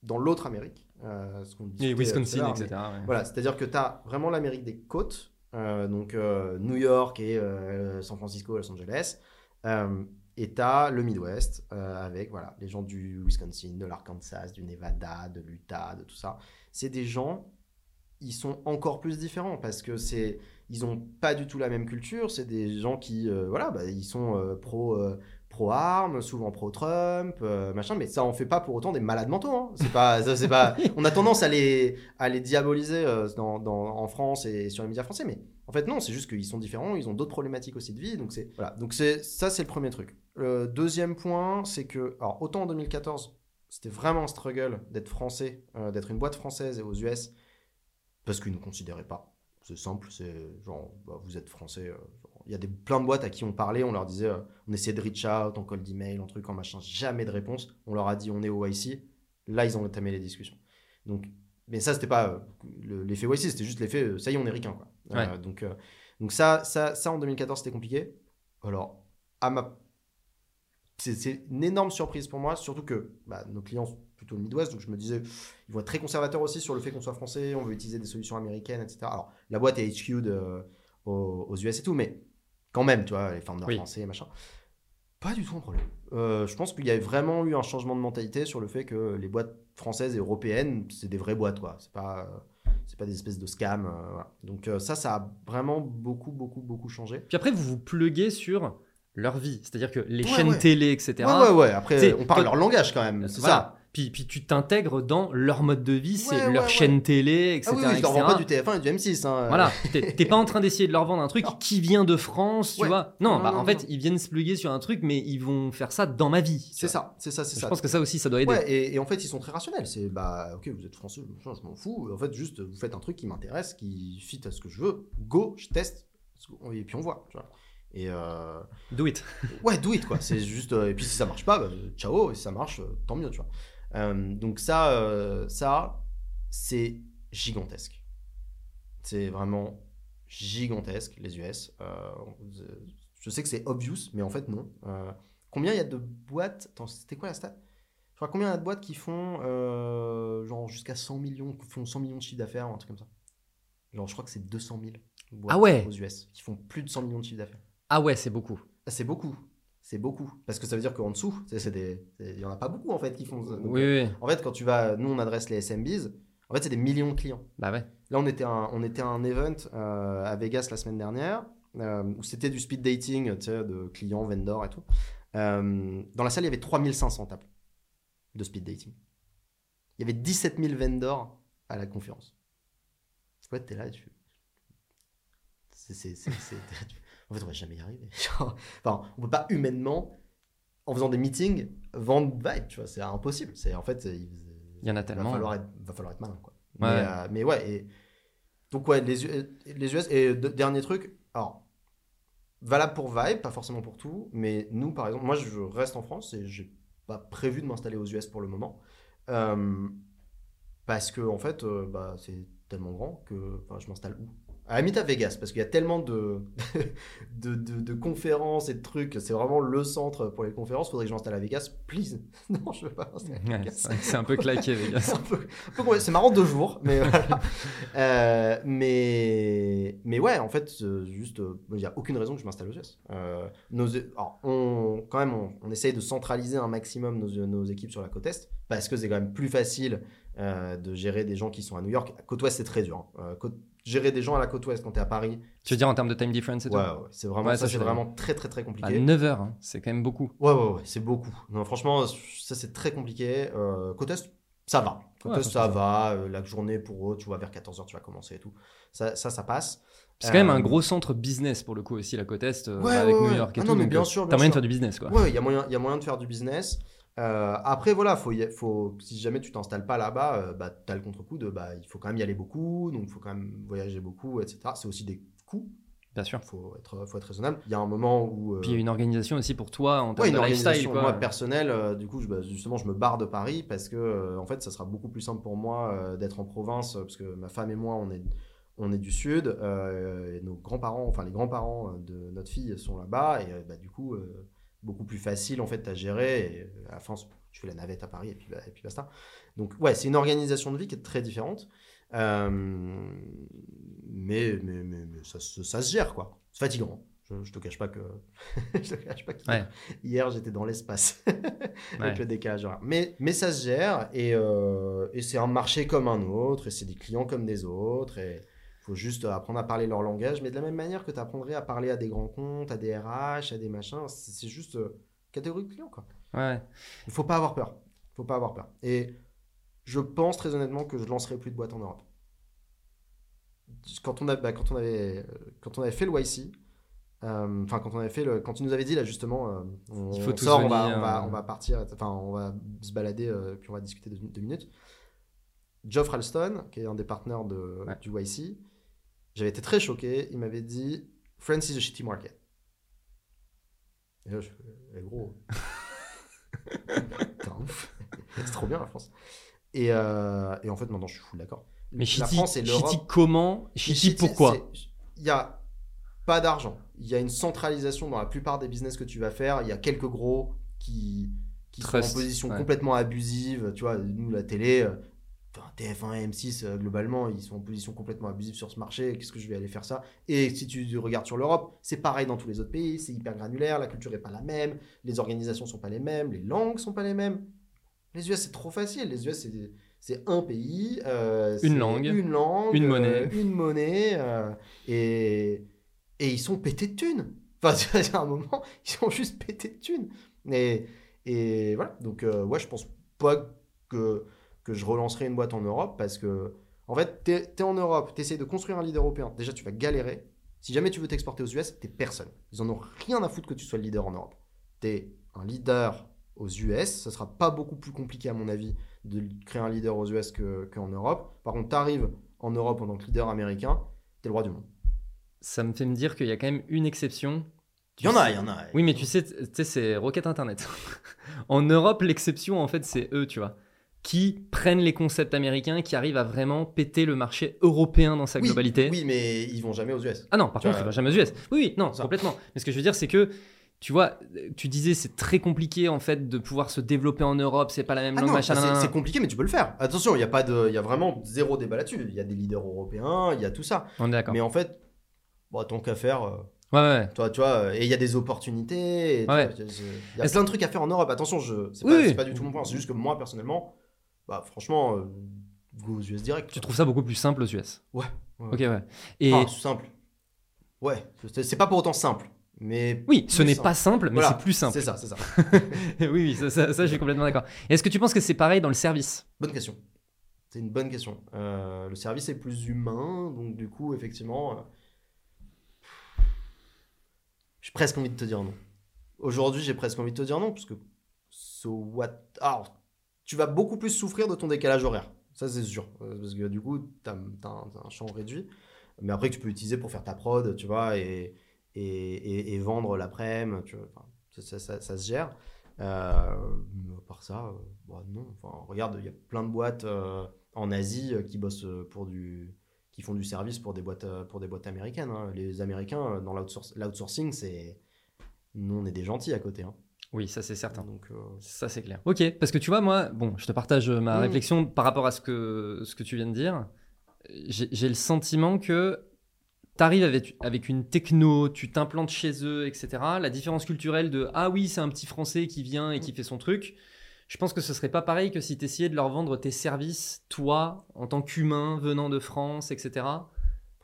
dans l'autre Amérique. Euh, ce qu'on Et Wisconsin, etc. ouais. voilà, c'est-à-dire que tu as vraiment l'Amérique des côtes, euh, donc euh, New York et San Francisco, Los Angeles, et tu as le Midwest avec voilà, les gens du Wisconsin, de l'Arkansas, du Nevada, de l'Utah, de tout ça. C'est des gens, ils sont encore plus différents parce que c'est ils ont pas du tout la même culture, c'est des gens qui euh, voilà, bah, ils sont euh, pro euh, pro armes, souvent pro Trump, euh, machin, mais ça en fait pas pour autant des malades mentaux. hein. C'est pas, ça, c'est pas. On a tendance à les à les diaboliser euh, dans, dans- en France et sur les médias français, mais en fait non, c'est juste qu'ils sont différents, ils ont d'autres problématiques aussi de vie, donc c'est voilà. Donc c'est ça, c'est le premier truc. Le deuxième point, c'est que alors autant en 2014, c'était vraiment un struggle d'être français, euh, d'être une boîte française et aux US, parce qu'ils ne nous considéraient pas. C'est simple, c'est genre, bah, vous êtes français. Il y a des, plein de boîtes à qui on parlait, on leur disait, euh, on essayait de reach out, en call d'email, en truc, en machin, jamais de réponse. On leur a dit, on est au YC. Là, ils ont entamé les discussions. Donc, mais ça, c'était pas euh, le- l'effet YC, c'était juste l'effet, euh, ça y est, on est ricain, quoi. Ouais. donc, donc ça, ça, ça, en 2014, c'était compliqué. Alors, à ma c'est- c'est une énorme surprise pour moi, surtout que bah, nos clients sont plutôt le Midwest, donc je me disais, ils vont être très conservateurs aussi sur le fait qu'on soit français, on veut utiliser des solutions américaines, etc. Alors, la boîte est HQ de, aux, aux US et tout, mais quand même, tu vois, les founders Oui. français, machin. Pas du tout un problème. Euh, je pense qu'il y a vraiment eu un changement de mentalité sur le fait que les boîtes françaises et européennes, c'est des vraies boîtes, quoi. C'est pas, c'est pas des espèces de scams. euh, voilà. Donc euh, ça, ça a vraiment beaucoup, beaucoup, beaucoup changé. Puis après, vous vous pluguez sur leur vie. C'est-à-dire que les Ouais, chaînes ouais. télé, etc. Ouais, ouais, ouais. Après, on parle leur langage quand même. C'est Voilà. ça. Puis, puis tu t'intègres dans leur mode de vie, c'est Ouais, leur ouais, chaîne télé, etc. Ah oui, oui, je leur vends pas du TF1 et du M6. hein. Voilà, t'es pas en train d'essayer de leur vendre un truc Non. qui vient de France, tu vois. Non, Non, bah non, en fait, ils viennent se pluguer sur un truc, mais ils vont faire ça dans ma vie. C'est ça, c'est ça, c'est Je ça. pense que ça aussi, ça doit aider. Et, et en fait, ils sont très rationnels. C'est bah, ok, vous êtes français, je m'en fous. En fait, juste, vous faites un truc qui m'intéresse, qui fit à ce que je veux. Go, je teste, et puis on voit. Tu vois. Et euh, Do it. ouais, do it quoi. C'est juste. euh, et puis si ça marche pas, bah, ciao. Et si ça marche, euh, tant mieux, tu vois. Euh, donc ça, euh, ça, c'est gigantesque. C'est vraiment gigantesque les US. Euh, je sais que c'est obvious, mais en fait non. Combien il y a de boîtes Attends, c'était quoi la stat? Je crois combien il y a de boîtes qui font euh, genre jusqu'à 100 millions, qui font 100 millions de chiffre d'affaires, ou un truc comme ça. Genre, je crois que c'est 200 000 boîtes Ah ouais aux US qui font plus de 100 millions de chiffre d'affaires. Ah ouais, c'est beaucoup. C'est beaucoup. C'est beaucoup. Parce que ça veut dire qu'en dessous, il y en a pas beaucoup en fait qui font. Donc, Oui, oui. En fait, quand tu vas, nous on adresse les SMBs, en fait c'est des millions de clients. Bah ouais. Là, on était à un, on était à un event euh, à Vegas la semaine dernière euh, où c'était du speed dating, de clients, vendors et tout. Euh, dans la salle, il y avait 3500 tables de speed dating. Il y avait 17 000 vendors à la conférence. Ouais, t'es là et tu. C'est- En fait, on va jamais y arriver. Enfin, on peut pas humainement, en faisant des meetings, vendre Vibe, tu vois, c'est impossible. C'est, en fait, il, Il y en a tellement. Va falloir être, va falloir être malin, quoi. Ouais. Mais, euh, mais ouais, et, donc ouais, les, US, et de- dernier truc, alors, valable pour Vibe, pas forcément pour tout, mais nous, par exemple, moi, je reste en France et j'ai pas prévu de m'installer aux US pour le moment. Euh, parce que, en fait, euh, bah, c'est tellement grand que je m'installe où? À à Vegas, parce qu'il y a tellement de, de, de, de conférences et de trucs, c'est vraiment le centre pour les conférences. Faudrait que je m'installe à Vegas, please. non, je veux pas m'installer à Ouais, Vegas. c'est c'est un peu claqué, les gars. C'est peu- peu marrant deux jours, mais voilà. Euh, mais, mais ouais, en fait, euh, juste, euh, il n'y a aucune raison que je m'installe aux US. Euh, nos, alors, on, quand même, on, on essaye de centraliser un maximum nos, nos équipes sur la côte Est, parce que c'est quand même plus facile euh, de gérer des gens qui sont à New York. Côte Ouest, c'est très dur. hein. Côte- gérer des gens à la côte Ouest quand tu es à Paris, Tu veux dire en termes de time difference et ouais, tout ouais, c'est vraiment, Ouais, ça, ça, c'est vraiment très, très, très À compliqué. 9 heures, hein, c'est quand même beaucoup. Ouais, ouais, ouais, c'est beaucoup. Non, franchement, ça c'est très compliqué. Euh, côte Est, ça va. Côte Est, ça, va. Euh, la journée pour eux, tu vois, vers 14h, tu vas commencer et tout. Ça, ça, ça passe. C'est quand même un Euh, gros centre business pour le coup aussi, la côte Est, euh, avec New. York et Ah tout. non, mais bien sûr, T'as moyen de faire du business, quoi. Ouais, il y, a moyen- il y a moyen de faire du business. Euh, après, voilà, faut y- faut, si jamais tu t'installes pas là-bas, euh, bah, tu as le contre-coup de bah, il faut quand même y aller beaucoup, donc il faut quand même voyager beaucoup, etc. C'est aussi des coûts. Bien sûr. Il faut être, faut être raisonnable. Il y a un moment où. euh, Puis il y a une organisation aussi pour toi en termes Ouais, une de lifestyle, organisation quoi. moi personnelle. euh, du coup, je- bah, justement, je me barre de Paris parce que en fait, ça sera beaucoup plus simple pour moi d'être en province parce que ma femme et moi, on est on est du sud euh, et nos grands-parents, enfin les grands-parents de notre fille sont là-bas et euh, bah, du coup, euh, beaucoup plus facile en fait à gérer. Et euh, à la fin, je fais la navette à Paris et puis et puis basta. Donc ouais, c'est une organisation de vie qui est très différente. Euh, mais, mais, mais, mais ça, se- ça se gère quoi. C'est fatigant. Je, je te cache pas que je te cache pas que Ouais. hier j'étais dans l'espace Ouais. avec le décalage horaire. Mais, mais ça se gère et, euh, et c'est un marché comme un autre et c'est des clients comme des autres et faut juste apprendre à parler leur langage mais de la même manière que tu apprendrais à parler à des grands comptes, à des RH, à des machins, c'est juste euh, catégorie de clients quoi. Ouais. Il faut pas avoir peur. Il faut pas avoir peur. Et je pense très honnêtement que je lancerai plus de boîtes en Europe. Quand on, a, bah, quand on, avait, euh, quand on avait fait le YC, euh, enfin quand on avait fait le, quand tu nous avais dit là justement, euh, on, Il faut on sort, on va, on, va, on va partir, enfin on va se balader, puis on va discuter deux, deux minutes. Geoff Ralston, qui est un des partenaires de, Ouais. du YC, j'avais été très choqué. Il m'avait dit France is a shitty market. Et là, je eh, gros. C'est trop bien la France. Et, euh, et en fait, maintenant, je suis fou d'accord. Mais la Shitty, France et. Shitty comment? Shitty Shitty, pourquoi? Il y a pas d'argent. Il y a une centralisation dans la plupart des business que tu vas faire. Il y a quelques gros qui, qui sont en position ouais. complètement abusive. Tu vois, nous, la télé, euh, enfin, TF1 et M6, euh, globalement, ils sont en position complètement abusive sur ce marché. Qu'est-ce que je vais aller faire ça? Et si tu regardes sur l'Europe, c'est pareil dans tous les autres pays. C'est hyper granulaire. La culture est pas la même. Les organisations sont pas les mêmes. Les langues sont pas les mêmes. Les US, c'est trop facile. Les US, c'est un pays, euh, Une langue, une langue, une euh, monnaie. une monnaie, euh, et, et ils sont pétés de thunes. Enfin, a un moment, ils sont juste pétés de thunes. Et, et voilà, donc euh, ouais, je pense pas que, que je relancerai une boîte en Europe parce que, en fait, t'es es en Europe, t'essayes de construire un leader européen. Déjà, tu vas galérer. Si jamais tu veux t'exporter aux US, t'es personne. Ils en ont rien à foutre que tu sois le leader en Europe. T'es un leader aux US, ça sera pas beaucoup plus compliqué à mon avis de créer un leader aux US que- qu'en Europe. Par contre, t'arrives en Europe en tant que leader américain, t'es le roi du monde. Ça me fait me dire qu'il y a quand même une exception. Il y en a, il y en a. Oui, mais tu sais, tu sais, c'est Rocket Internet. en Europe, l'exception, en fait, c'est eux, tu vois, qui prennent les concepts américains, qui arrivent à vraiment péter le marché européen dans sa Oui, globalité. Oui, mais ils vont jamais aux US. Ah non, par Tu contre, vois, il va jamais aux US. Oui, oui, non, ça. complètement. Mais ce que je veux dire, c'est que, tu vois, tu disais, c'est très compliqué, en fait, de pouvoir se développer en Europe, c'est pas la même Ah langue, non, machin. c'est- compliqué, mais tu peux le faire. Attention, il y a pas de, il y a vraiment zéro débat là-dessus. Il y a des leaders européens, il y a tout ça. On est d'accord. Mais en fait, bon, tant qu'à faire, euh, Ouais, ouais. Toi, tu vois, euh, et il y a des opportunités. tu Ouais. Il y a plein de trucs à faire en Europe. Attention, je, c'est Oui, pas, oui. c'est pas du tout mon point. C'est juste que moi, personnellement, bah, franchement, euh, go aux US direct. Tu trouves ça beaucoup plus simple aux US Ouais. ouais. Ok, ouais. Et Enfin, simple. Ouais, c'est pas pour autant simple. Mais oui, ce n'est pas simple, mais Voilà, c'est plus simple. C'est ça, c'est ça. oui, oui, ça, ça- ça, je suis complètement d'accord. Est-ce que tu penses que c'est pareil dans le service? Bonne question. C'est une bonne question. Euh, le service est plus humain, donc du coup, effectivement, euh, j'ai presque envie de te dire non. Aujourd'hui, j'ai presque envie de te dire non, parce que so what Alors, tu vas beaucoup plus souffrir de ton décalage horaire. Ça, c'est sûr. Euh, Parce que du coup, tu as, un champ réduit. Mais après, tu peux utiliser pour faire ta prod, tu vois, et, et, vendre l'après-midi. ça, se gère. Euh, part ça, euh, bah, non. Enfin, regarde, il y a plein de boîtes euh, en Asie qui bossent pour du qui font du service pour des boîtes pour des boîtes américaines. hein. Les Américains dans l'outsourcing, c'est nous on est des gentils à côté. hein. Oui, ça c'est certain. Donc euh, Ça c'est clair. Ok, parce que tu vois, moi, bon, je te partage euh, ma Mm. réflexion par rapport à ce que, ce que tu viens de dire. J'ai le sentiment que tu arrives avec, avec une techno, tu t'implantes chez eux, etc. La différence culturelle de ah oui, c'est un petit français qui vient et qui fait son truc. Je pense que ce serait pas pareil que si tu essayais de leur vendre tes services, toi, en tant qu'humain venant de France, etc.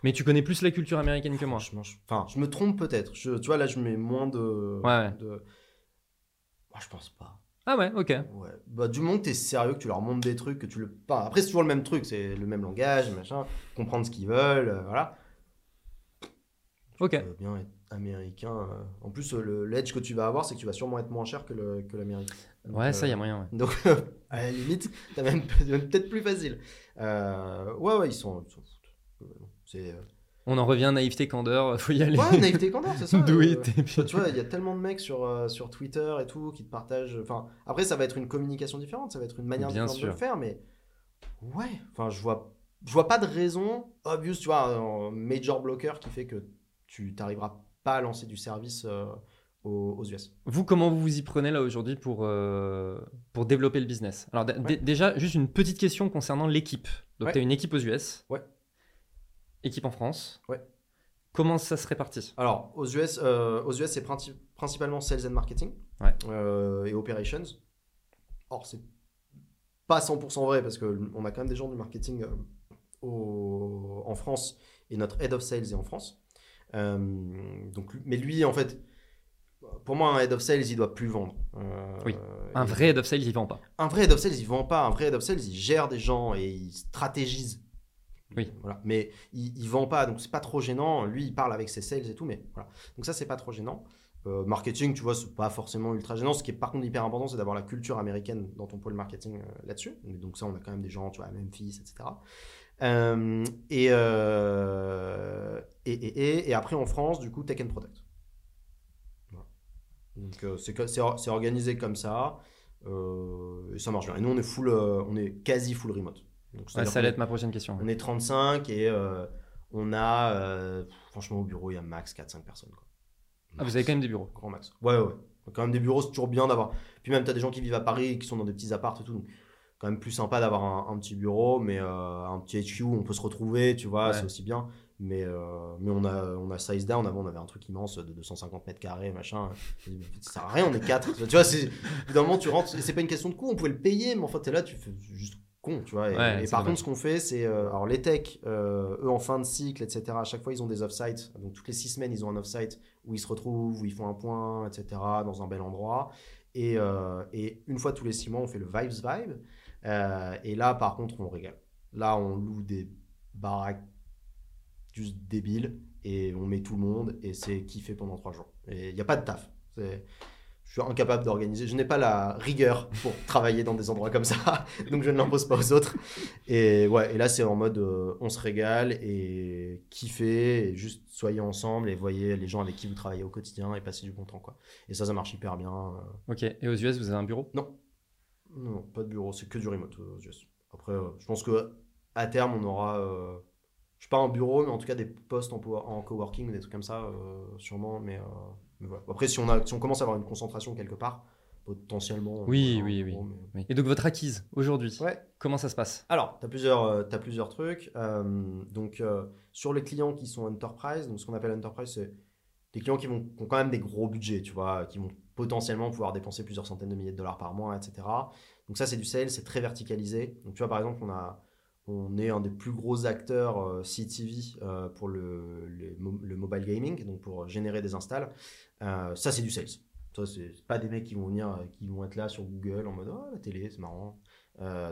Mais tu connais plus la culture américaine que moi. enfin, je me trompe peut-être. Tu vois là, je mets moins de. Ouais. de... Moi, je pense pas. Ah ouais, ok. Ouais. Bah, du moment que t'es sérieux, que tu leur montres des trucs, que tu le. Enfin, après, c'est toujours le même truc, c'est le même langage, machin, comprendre ce qu'ils veulent, euh, voilà. Ok. Tu peux bien être américain. euh. En plus, euh, le l'edge que tu vas avoir, c'est que tu vas sûrement être moins cher que le- que l'américain. Ouais, ça, il y a moyen. ouais. Donc, à la limite, t'as même peut-être plus facile. Euh, ouais, ouais, ils sont. ils. Euh, C'est. Euh, On en revient, naïveté, candeur, faut y aller. Ouais, naïveté candeur, c'est ça. Do euh, it, puis- tu vois, il y a tellement de mecs sur, euh, sur Twitter et tout qui te partagent. Enfin, après, ça va être une communication différente, ça va être une manière Bien différente de le faire, mais ouais. Enfin, je vois, je vois pas de raison obvious, tu vois, un major blocker qui fait que tu t'arriveras pas à lancer du service euh, aux, aux US. Vous, comment vous vous y prenez là aujourd'hui pour, euh, pour développer le business? Alors, Ouais. déjà, juste une petite question concernant l'équipe. Donc, Ouais. tu as une équipe aux US, Ouais. Équipe en France. Ouais. Comment ça se répartit Alors, aux US, euh, aux US c'est princi- principalement sales and marketing Ouais. euh, et operations. Or, c'est pas 100% vrai parce qu'on a quand même des gens du marketing euh, au- en France et notre head of sales est en France. Donc, mais lui, en fait, pour moi, un head of sales, il doit plus vendre. Oui. Un vrai head of sales, il vend pas. un vrai head of sales, il vend pas. Un vrai head of sales, il gère des gens et il stratégise. Oui. Voilà. Mais il, il vend pas, donc c'est pas trop gênant. Lui, il parle avec ses sales et tout, mais voilà. Donc ça, c'est pas trop gênant. Euh, marketing, tu vois, c'est pas forcément ultra gênant. Ce qui est par contre hyper important, c'est d'avoir la culture américaine dans ton pôle marketing euh, là-dessus. Donc ça, on a quand même des gens, tu vois, à Memphis, etc. Euh, et, euh, et, et, et, après en France, du coup, Tech and Product. Voilà. Donc euh, c'est organisé comme ça. euh, et ça marche bien. Et nous, on est full, euh, on est quasi full remote. Donc, Ouais, c'est-à-dire ça allait être ma prochaine question. on est 35 et euh, on a, euh, franchement, au bureau, il y a max 4-5 personnes. Quoi. Ah, vous avez quand même des bureaux. Grand max. Ouais, ouais. Quand même des bureaux, c'est toujours bien d'avoir. Puis même, tu as des gens qui vivent à Paris et qui sont dans des petits apparts et tout. Donc, quand même plus sympa d'avoir un, un petit bureau, mais euh, un petit HQ où on peut se retrouver, tu vois, Ouais. c'est aussi bien. Mais, euh, mais on, a, on a size down. Avant, on avait un truc immense de 250 mètres carrés, machin. Ça sert à rien, on est 4. tu vois, d'un moment, tu rentres. C'est pas une question de coût, on pouvait le payer, mais en fait, t'es là, tu fais juste con, tu vois. Et, Ouais, et c'est par contre, ce qu'on fait, c'est. euh, alors, les techs, euh, eux, en fin de cycle, etc., à chaque fois, ils ont des off-sites. Donc, toutes les six semaines, ils ont un off-site où ils se retrouvent, où ils font un point, etc., dans un bel endroit. Et, euh, et une fois tous les six mois, on fait le Vibes Vibe. Et là, par contre, on régale. Là, on loue des baraques juste débiles et on met tout le monde et c'est kiffé pendant trois jours. Et il n'y a pas de taf. C'est- Je suis incapable d'organiser. Je n'ai pas la rigueur pour travailler dans des endroits comme ça, donc je ne l'impose pas aux autres. Et ouais, et là c'est en mode euh, on se régale et kiffer et juste soyez ensemble et voyez les gens avec qui vous travaillez au quotidien et passer du bon temps quoi. Et ça, ça marche hyper bien. euh, Ok. Et aux US, vous avez un bureau? Non. Non, pas de bureau, c'est que du remote euh, aux US. Après, euh, je pense que à terme, on aura, je sais pas un bureau, mais en tout cas des postes en, en coworking ou des trucs comme ça, euh, sûrement. Mais, euh, mais voilà. Après, si on, a, si on commence à avoir une concentration quelque part, potentiellement. Oui, oui, oui. bureau, mais- Oui. Et donc, votre acquise aujourd'hui, Ouais. comment ça se passe? Alors, tu as plusieurs, euh, plusieurs trucs. Euh, donc, euh, sur les clients qui sont enterprise, donc ce qu'on appelle enterprise, c'est des clients qui, vont, qui ont quand même des gros budgets, tu vois, qui vont potentiellement pouvoir dépenser plusieurs centaines de milliers de dollars par mois, etc. Donc ça, c'est du sales, c'est très verticalisé. Donc tu vois, par exemple, on, a, on est un des plus gros acteurs euh, CTV euh, pour le, le, mo- le mobile gaming, donc pour générer des installs. Euh, ça, c'est du sales. Ça, c'est pas des mecs qui vont venir, qui vont être là sur Google en mode oh la télé, c'est marrant.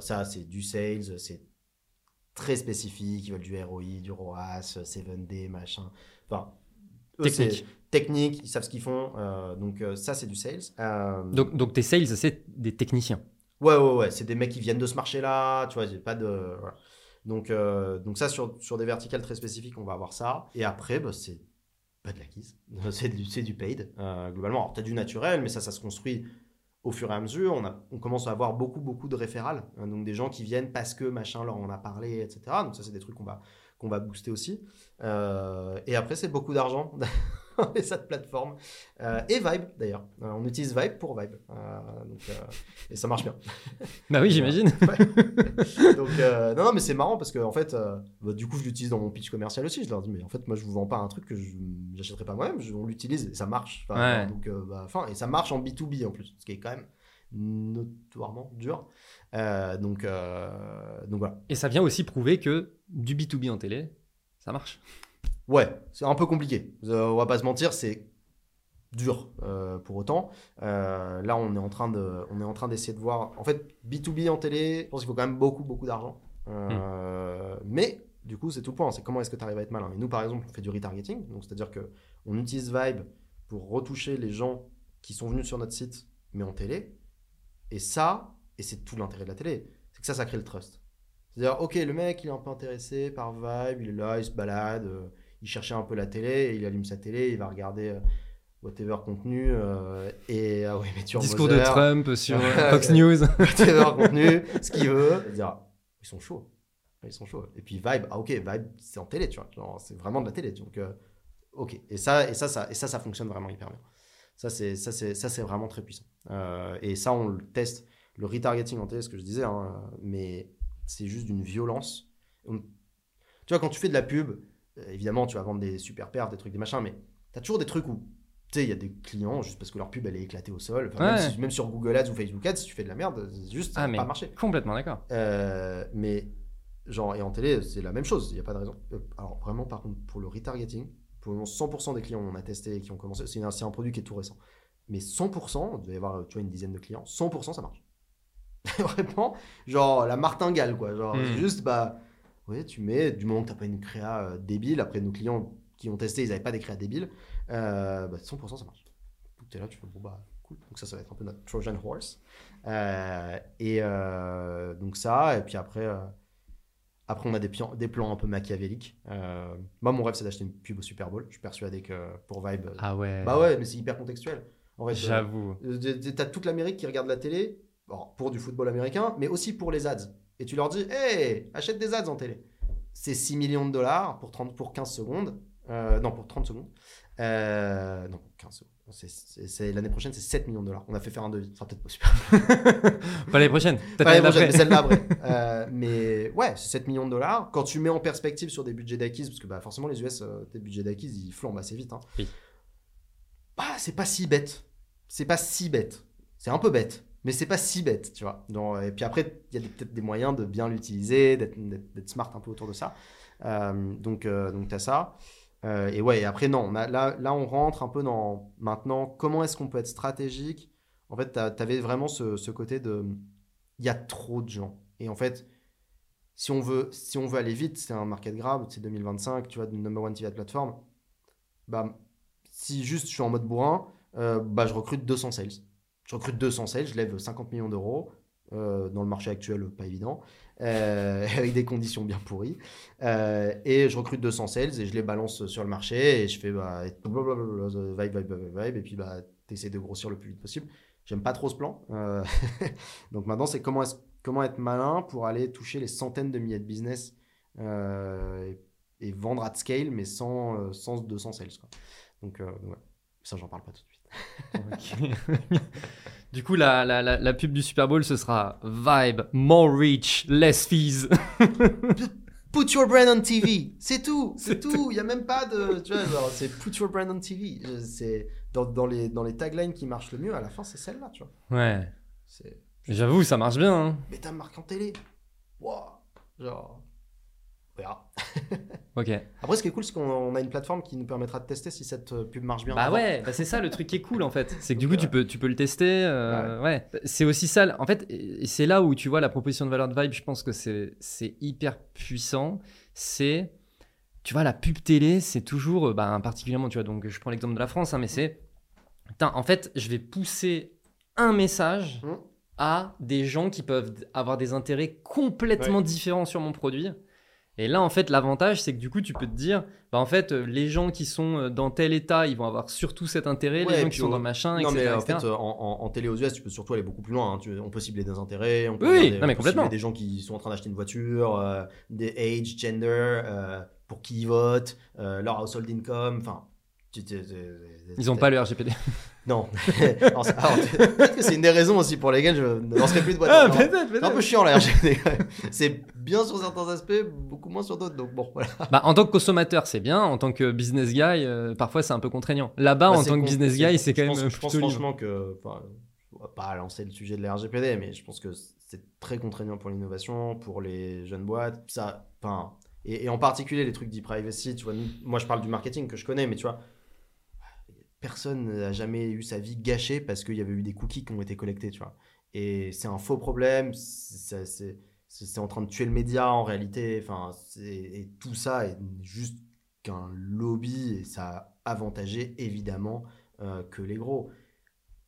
Ça, c'est du sales, c'est très spécifique. Ils veulent du ROI, du ROAS, 7D, machin. Enfin, eux, Technique. c'est technique, ils savent ce qu'ils font. euh, donc, euh, ça, c'est du sales. Euh, Donc, donc tes sales, c'est des techniciens. Ouais, ouais, ouais, c'est des mecs qui viennent de ce marché-là, tu vois, j'ai pas de. Donc, euh, donc ça, sur, sur des verticales très spécifiques, on va avoir ça. Et après, bah, c'est pas de l'acquise, c'est du, du paid, euh, globalement. Alors, as du naturel, mais ça, ça se construit au fur et à mesure. On, a, on commence à avoir beaucoup, beaucoup de référals, hein, donc des gens qui viennent parce que machin leur en a parlé, etc. Donc, ça, c'est des trucs qu'on va, qu'on va booster aussi. Euh, et après, c'est beaucoup d'argent. et cette plateforme. Euh, et Vibe, d'ailleurs. Euh, on utilise Vibe pour Vibe. Euh, donc, euh, et ça marche bien. Bah oui, j'imagine. Ouais. Donc, non, non, mais c'est marrant parce que, en fait, bah, du coup, je l'utilise dans mon pitch commercial aussi. Je leur dis, mais en fait, moi, je vous vends pas un truc que je n'achèterai pas moi-même. On l'utilise et ça marche. Enfin, Ouais. donc, bah, et ça marche en B2B en plus, ce qui est quand même notoirement dur. Euh, donc, euh, donc voilà. Et ça vient aussi prouver que du B2B en télé, ça marche. Ouais, c'est un peu compliqué. Euh, on va pas se mentir, c'est dur euh, pour autant. Euh, là, on est en train de, on est en train d'essayer de voir. En fait, B2B en télé, je pense qu'il faut quand même beaucoup, beaucoup d'argent. Euh, Mais du coup, c'est tout le point. C'est comment est-ce que tu arrives à être malin. Et nous, par exemple, on fait du retargeting. Donc, c'est-à-dire que on utilise Vibe pour retoucher les gens qui sont venus sur notre site, mais en télé. Et ça, et c'est tout l'intérêt de la télé, c'est que ça, ça crée le trust. C'est-à-dire, ok, le mec, il est un peu intéressé par Vibe, il est là, il se balade, il cherchait un peu la télé, et il allume sa télé, il va regarder euh, whatever contenu, euh, et ah oui, mais tu Discours de Trump sur Ouais. Fox News. whatever contenu, ce qu'il veut, il dira, ils sont chauds, ils sont chauds. Et puis Vibe, ah ok, Vibe, c'est en télé, tu vois, c'est vraiment de la télé, donc euh, ok. Et ça, et ça, ça, et ça, ça fonctionne vraiment hyper bien. Ça, c'est, ça, c'est, ça, c'est vraiment très puissant. Euh, et ça, on le teste, le retargeting en télé, ce que je disais, hein, mais c'est juste d'une violence. On- Tu vois, quand tu fais de la pub, euh, évidemment, tu vas vendre des super perfs, des trucs, des machins, mais tu as toujours des trucs où, tu sais, il y a des clients, juste parce que leur pub, elle est éclatée au sol. Enfin, même, Ouais. si- même sur Google Ads ou Facebook Ads, si tu fais de la merde, juste, ça Ah, va pas marcher. complètement d'accord. Euh, mais genre, et en télé, c'est la même chose, il n'y a pas de raison. Euh, alors vraiment, par contre, pour le retargeting, pour le moment, 100% des clients on a testé et qui ont commencé, c'est un, un produit qui est tout récent. Mais 100%, il devait y avoir tu vois, une dizaine de clients, 100% ça marche. vraiment, genre la martingale, quoi. Genre, Hmm. juste, bah, ouais, tu mets, du moment que tu n'as pas une créa euh, débile, après nos clients qui ont testé, ils n'avaient pas des créas débiles, euh, bah, 100% ça marche. Donc tu es là, tu fais, bon, bah, cool. Donc ça, ça va être un peu notre Trojan Horse. Euh, et donc ça, et puis après, après on a des, des plans un peu machiavéliques. Euh, moi, mon rêve, c'est d'acheter une pub au Super Bowl. Je suis persuadé que pour Vibe. Ah ouais. Bah ouais, mais c'est hyper contextuel. En fait, J'avoue. euh, t'as toute l'Amérique qui regarde la télé, bon, pour du football américain, mais aussi pour les ads. Et tu leur dis, hey, achète des ads en télé. C'est 6 millions de dollars pour, 30, pour 15 secondes. Euh, non, pour 30 secondes. Euh, non, 15 secondes. C'est- c'est- L'année prochaine, c'est 7 millions de dollars. On a fait faire un devis. Ça sera peut-être pas super. Pas l'année prochaine. Peut-être l'année prochaine, mais celle-là après. Euh, mais ouais, c'est 7 millions de dollars. Quand tu mets en perspective sur des budgets d'acquise, parce que bah, forcément, les US, euh, tes budgets d'acquise, ils flambent assez vite. Hein. Oui. Bah, c'est pas si bête. C'est pas si bête. C'est un peu bête, mais c'est pas si bête, tu vois. Et puis après, il y a peut-être des moyens de bien l'utiliser, d'être- smart un peu autour de ça. Euh, donc, euh, donc tu as ça. Euh, et ouais, après, non, là, là, on rentre un peu dans maintenant comment est-ce qu'on peut être stratégique? En fait, tu avais vraiment ce, côté de. Il y a trop de gens. Et en fait, si on veut, si on veut aller vite, c'est un market grab, c'est 2025, tu vois, de number one TV plateforme. Bah, si juste je suis en mode bourrin, bah, je recrute 200 sales. Je recrute 200 sales, je lève 50 millions d'euros. euh, dans le marché actuel, pas évident, euh, avec des conditions bien pourries. Euh, et je recrute 200 sales et je les balance sur le marché et je fais bah, vibe, vibe, vibe, vibe, et puis bah, tu essaies de grossir le plus vite possible. J'aime pas trop ce plan. Donc maintenant, c'est comment, être malin pour aller toucher les centaines de milliers de business et, et vendre at scale, mais sans, sans 200 sales. Quoi. Donc, ouais. ça, j'en parle pas tout de suite. Du coup, la, la, la, la pub du Super Bowl, ce sera Vibe, more reach, less fees. Put your brand on TV, c'est tout, c'est tout. Il y a même pas de, tu vois, genre, c'est put your brand on TV. C'est dans, dans les dans les taglines qui marchent le mieux. À la fin, c'est celle-là, tu vois. Ouais. J'avoue, ça marche bien. hein. mais ta marque en télé. Wow. Genre, on verra. Ok. Après, ce qui est cool, c'est qu'on on a une plateforme qui nous permettra de tester si cette euh, pub marche bien. Bah ouais, bah c'est ça le truc qui est cool en fait. C'est que du coup tu peux, tu peux le tester. euh, ouais. C'est aussi ça. En fait, c'est là où tu vois la proposition de valeur de Vibe, je pense que c'est hyper puissant. C'est, tu vois, la pub télé, c'est toujours, euh, bah, particulièrement, tu vois, donc je prends l'exemple de la France, hein, mais c'est, putain, en fait, je vais pousser un message Mhm. à des gens qui peuvent avoir des intérêts complètement différents sur mon produit. Et là, en fait, l'avantage, c'est que du coup, tu peux te dire, bah, en fait, euh, les gens qui sont euh, dans tel état, ils vont avoir surtout cet intérêt, Ouais, les gens qui sont on- dans machin, Non, etc. mais en etc. fait, en, en- en télé aux US, tu peux surtout aller beaucoup plus loin. hein. Tu- on peut cibler des intérêts, on peut, Oui, non, mais on peut cibler des gens qui sont en train d'acheter une voiture, euh, des age, gender, euh, pour qui ils votent, euh, leur household income. Enfin, Ils n'ont pas le RGPD. Non. Alors, c'est- alors, peut-être que c'est une des raisons aussi pour lesquelles je ne lancerai plus de voiture. Ah, Non, peut-être, C'est un peu chiant la RGPD. quand même. C'est bien sur certains aspects, beaucoup moins sur d'autres. Donc bon, voilà. Bah, en tant que consommateur, c'est bien. En tant que business guy, euh, parfois c'est un peu contraignant. Là-bas, Bah, en tant que business guy, c'est quand je même pense, je pense libre. franchement que. enfin, on va pas lancer le sujet de la RGPD, mais je pense que c'est très contraignant pour l'innovation, pour les jeunes boîtes. Ça, enfin, et, et en particulier les trucs d'e-privacy. Tu vois, nous- moi je parle du marketing que je connais, mais tu vois, personne n'a jamais eu sa vie gâchée parce qu'il y avait eu des cookies qui ont été collectés, tu vois. Et c'est un faux problème. c'est- en train de tuer le média en réalité. Enfin, et tout ça est juste qu'un lobby et ça a avantagé évidemment euh, que les gros.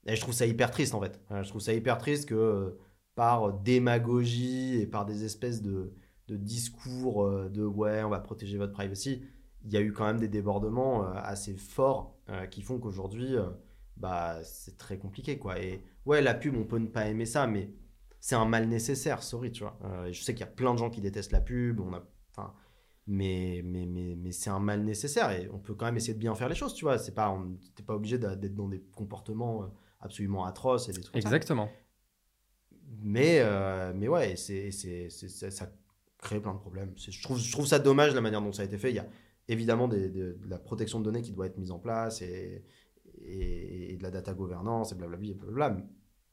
Et je trouve ça hyper triste en fait. Euh, je trouve ça hyper triste que euh, par démagogie et par des espèces de, discours de ouais, on va protéger votre privacy, il y a eu quand même des débordements assez forts euh, qui font qu'aujourd'hui, euh, bah, c'est très compliqué quoi. Et ouais, la pub, on peut ne pas aimer ça, mais c'est un mal nécessaire, sorry, tu vois. Euh, je sais qu'il y a plein de gens qui détestent la pub, on a, mais, mais, mais, mais c'est un mal nécessaire et on peut quand même essayer de bien faire les choses, tu vois. C'est pas, on t'es pas obligé d'être dans des comportements absolument atroces et des trucs comme ça. Exactement. Mais, euh, mais ouais, c'est, ça, ça crée plein de problèmes. Je trouve, je trouve ça dommage la manière dont ça a été fait. Il y a évidemment des, des- de la protection de données qui doit être mise en place et, et, et de la data gouvernance et blablabla. blablabla.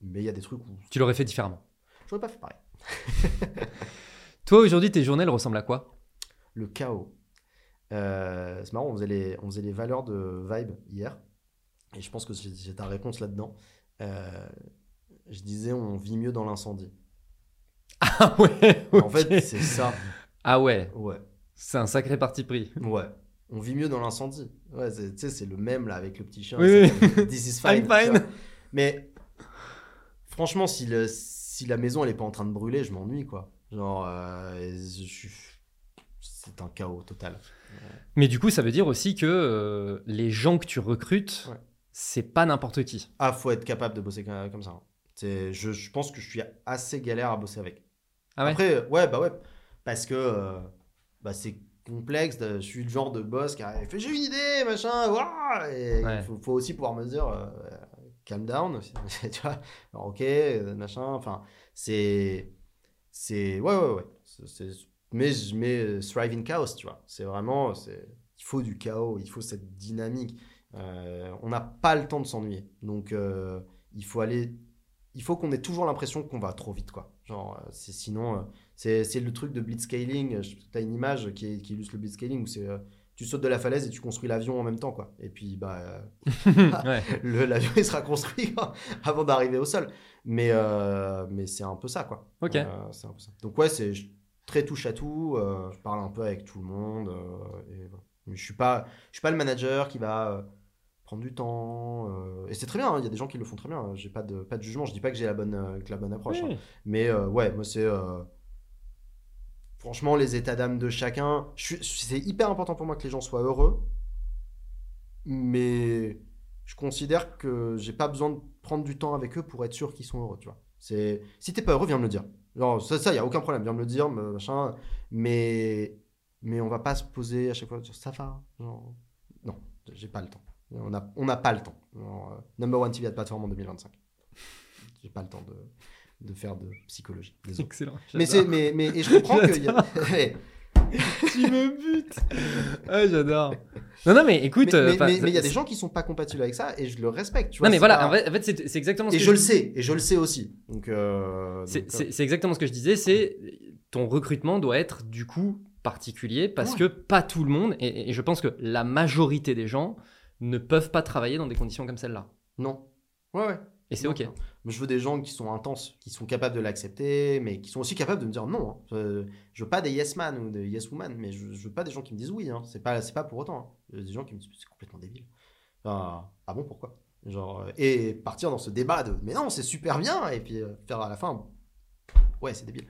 Mais il y a des trucs où Tu l'aurais fait différemment. j'aurais pas fait pareil. Toi, aujourd'hui, tes journées elles ressemblent à quoi? Le chaos. Euh, c'est marrant, on faisait, les, on faisait les valeurs de Vibe hier. Et je pense que j'ai ta réponse là-dedans. Euh, je disais, on vit mieux dans l'incendie. Ah ouais. En fait, c'est ça. Ah ouais. Ouais. C'est un sacré parti pris. Ouais. On vit mieux dans l'incendie. Ouais, tu sais, c'est le même là avec le petit chien. Oui, c'est comme, This is fine. I'm fine. Mais franchement, si, le, si la maison elle est pas en train de brûler, je m'ennuie quoi. Genre, euh, je suis- c'est un chaos total. Mais du coup, ça veut dire aussi que euh, les gens que tu recrutes, Ouais. c'est pas n'importe qui. Ah, faut être capable de bosser comme ça. hein. Je, je pense que je suis assez galère à bosser avec. Ah ouais? Après, euh, ouais, bah ouais, parce que euh, bah, c'est complexe. de- Je suis le genre de boss qui fait j'ai une idée, machin, ouah et Ouais. il faut, faut aussi pouvoir me dire euh, calm down, tu vois, alors, ok, euh, machin, enfin, c'est. C'est. Ouais, ouais, ouais. Mais je mets euh, thrive in chaos, tu vois. C'est vraiment. Il faut du chaos, il faut cette dynamique. Euh, on n'a pas le temps de s'ennuyer. Donc, euh, il faut aller. Il faut qu'on ait toujours l'impression qu'on va trop vite, quoi. Genre, c'est sinon. C'est le truc de blitzscaling. Tu as une image qui, est- qui illustre le blitzscaling où c'est. euh, tu sautes de la falaise et tu construis l'avion en même temps, quoi. Et puis, bah. euh, l'avion il sera construit avant d'arriver au sol. Mais, euh, mais c'est un peu ça, quoi. Ok. Euh, c'est un peu ça. Donc, ouais, c'est très touche à tout. je parle un peu avec tout le monde. et voilà. Mais je suis pas, je suis pas le manager qui va prendre du temps. euh, et c'est très bien, hein, il y a des gens qui le font très bien. J'ai pas de, pas de jugement. Je dis pas que j'ai la bonne, euh, que la bonne approche. hein. Mais euh, ouais, moi, c'est. Franchement, les états d'âme de chacun. C'est hyper important pour moi que les gens soient heureux. Mais je considère que j'ai pas besoin de prendre du temps avec eux pour être sûr qu'ils sont heureux, tu vois. C'est si t'es pas heureux, viens me le dire. Genre ça, ça y a aucun problème, viens me le dire, machin. Mais mais on va pas se poser à chaque fois sur ça va. Genre, non, j'ai pas le temps. On a on n'a pas le temps. Euh, number one TV de plateforme en 2025. J'ai pas le temps de, de faire de psychologie. Désolé. Excellent. Mais c'est mais mais et je comprends qu'il y a tu me butes. Ah, j'adore. Non, non, mais écoute. mais euh, il y a des gens qui sont pas compatibles avec ça et je le respecte. Tu vois, Non, mais voilà, pas- en fait, en fait, c'est exactement ce Et que je le sais, et je le sais aussi. Donc, euh, C'est euh, c'est- exactement ce que je disais, c'est ton recrutement doit être du coup particulier parce Ouais. que pas tout le monde, et, et je pense que la majorité des gens ne peuvent pas travailler dans des conditions comme celle-là. non. Ouais, ouais. Et c'est ok. Mais je veux des gens qui sont intenses, qui sont capables de l'accepter, mais qui sont aussi capables de me dire non. hein. Euh, je veux pas des yes man ou des yes woman, mais je, je veux pas des gens qui me disent oui. Hein. C'est pas, c'est pas pour autant. hein. Je veux des gens qui me disent c'est complètement débile. Ah bon, pourquoi? Genre, euh, et partir dans ce débat de mais non, c'est super bien, et puis euh, faire à la fin ouais, c'est débile.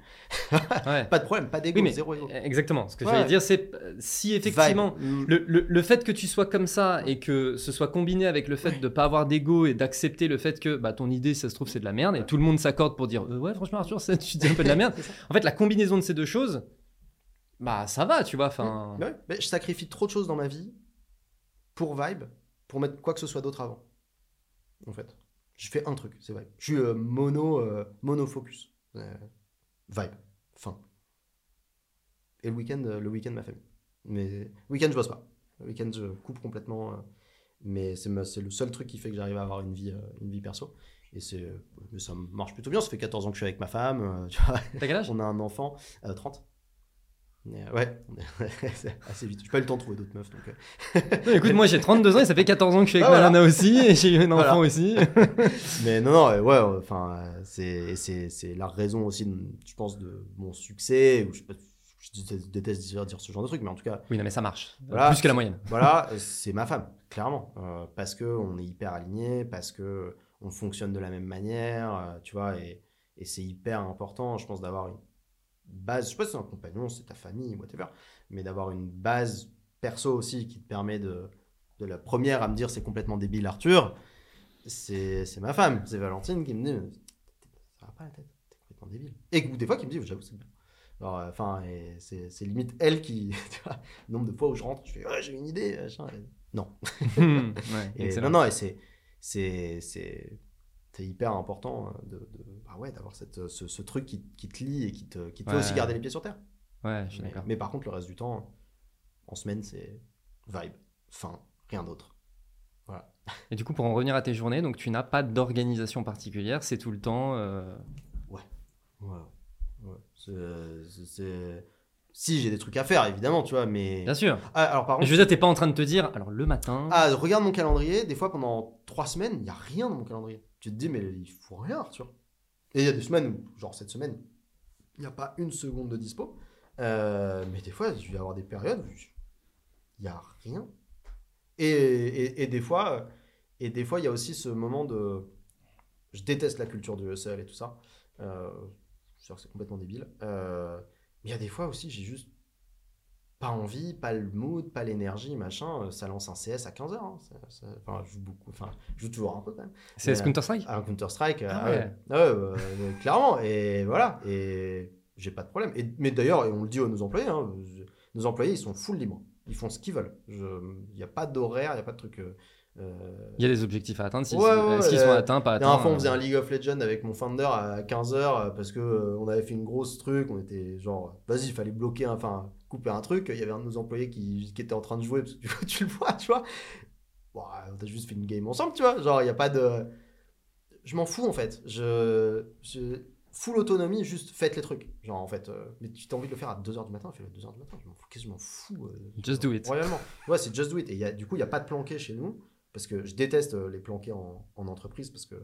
Ouais. Pas de problème, pas d'égo, Oui, zéro égo. exactement. Ce que Ouais. j'allais dire, c'est si effectivement. Vibe. Le, le- le fait que tu sois comme ça et que ce soit combiné avec le fait de pas avoir d'ego et d'accepter le fait que bah, ton idée, ça se trouve, c'est de la merde et tout le monde s'accorde pour dire euh, ouais, franchement, Arthur, ça, tu dis un peu de la merde. En fait, la combinaison de ces deux choses, bah ça va, tu vois. Enfin, Ouais, mais je sacrifie trop de choses dans ma vie pour Vibe, pour mettre quoi que ce soit d'autre avant. En fait, je fais un truc, c'est Vibe. Je suis euh, mono, euh, monofocus. Euh, vibe, fin. Et le week-end, euh, le week-end, ma famille. Mais le week-end, je bosse pas. Le week-end, je coupe complètement. euh, mais c'est le seul truc qui fait que j'arrive à avoir une vie, euh, une vie perso. Et c'est, mais ça marche plutôt bien. Ça fait 14 ans que je suis avec ma femme. euh, tu vois. quel âge? On a un enfant, euh, 30. Euh, ouais, assez vite. J'ai pas eu le temps de trouver d'autres meufs. Donc, euh, Écoute, moi j'ai 32 ans et ça fait 14 ans que je suis avec Ah, voilà. Malana aussi et j'ai eu un enfant Voilà. aussi. Mais non, non, euh, ouais, enfin, c'est, c'est, c'est la raison aussi, je pense, de mon succès. Ou je, sais pas, je déteste, dire, ce genre de truc, mais en tout cas, Oui, non, mais ça marche. Voilà. Plus que la moyenne. voilà, c'est ma femme, clairement. Euh, parce que on est hyper alignés, parce que on fonctionne de la même manière, tu vois, et, et c'est hyper important, je pense, d'avoir une base. Je sais pas si c'est un compagnon, c'est ta famille, whatever, mais d'avoir une base perso aussi qui te permet de, de la première à me dire c'est complètement débile, Arthur. C'est ma femme, c'est Valentine qui me dit ça va pas la tête, t'es complètement débile. Et ou des fois qui me dit j'avoue, c'est bien. Alors, euh, Enfin, c'est limite elle qui. le nombre de fois où je rentre, je fais j'ai une idée. machin, Non. ouais, Et excellent. non, non, et c'est c'est hyper important euh, de, de- bah ouais d'avoir cette ce, ce truc qui, qui te lie et qui te qui te fait Ouais. aussi garder les pieds sur terre. Ouais, je suis d'accord. mais par contre, le reste du temps, en semaine, c'est vibe, fin, rien d'autre. Et du coup, pour en revenir à tes journées, donc tu n'as pas d'organisation particulière, c'est tout le temps. euh, Ouais, ouais. C'est- c'est- Si j'ai des trucs à faire, évidemment, tu vois, mais. Bien sûr. Ah, alors par contre, je veux dire, t'es pas en train de te dire, alors le matin. Ah, regarde mon calendrier, des fois pendant trois semaines, il n'y a rien dans mon calendrier. Tu te dis, mais il faut rien, Arthur. Et il y a des semaines où, genre cette semaine, il n'y a pas une seconde de dispo. Euh, mais des fois, je vais avoir des périodes où il n'y a rien. Et, et, des fois, et des fois, il y a aussi ce moment de. Je déteste la culture du hustle et tout ça. Euh, je suis sûr que c'est complètement débile. Euh, mais il y a des fois aussi, j'ai juste pas envie, pas le mood, pas l'énergie, machin. Euh, Ça lance un CS à 15h. Enfin, je joue beaucoup. Enfin, je joue toujours un peu quand même. c'est mais, Counter-Strike un Counter-Strike. Ah ah ouais. ouais. Ah ouais, euh, euh, clairement. Et voilà. Et j'ai pas de problème. Et, mais d'ailleurs, on le dit à nos employés, hein, nos employés, ils sont full libres. Ils font ce qu'ils veulent. Il n'y a pas d'horaire, il n'y a pas de truc. euh, euh, Il y a des objectifs à atteindre. Si, Ouais, ouais, Est-ce qu'ils sont euh, atteints, pas atteints dernière fois, on faisait euh, un League of Legends avec mon founder à 15h parce que euh, on avait fait une grosse truc. On était genre, vas-y, il fallait bloquer, un- enfin, couper un truc. Il y avait un de nos employés qui, qui était en train de jouer parce que tu, le vois, tu vois. Bon, on a juste fait une game ensemble, tu vois. Genre, il n'y a pas de. Je m'en fous en fait. Je. je... Full autonomie, juste faites les trucs. Genre, en fait, euh, mais tu as envie de le faire à 2h du matin, fais-le à 2h du matin. Je m'en fous. Qu'est-ce que je m'en fous euh, Just do it. Royalement. Ouais, c'est just do it. Et il y a, du coup, il n'y a pas de planqué chez nous. Parce que je déteste euh, les planqués en, en entreprise. Parce que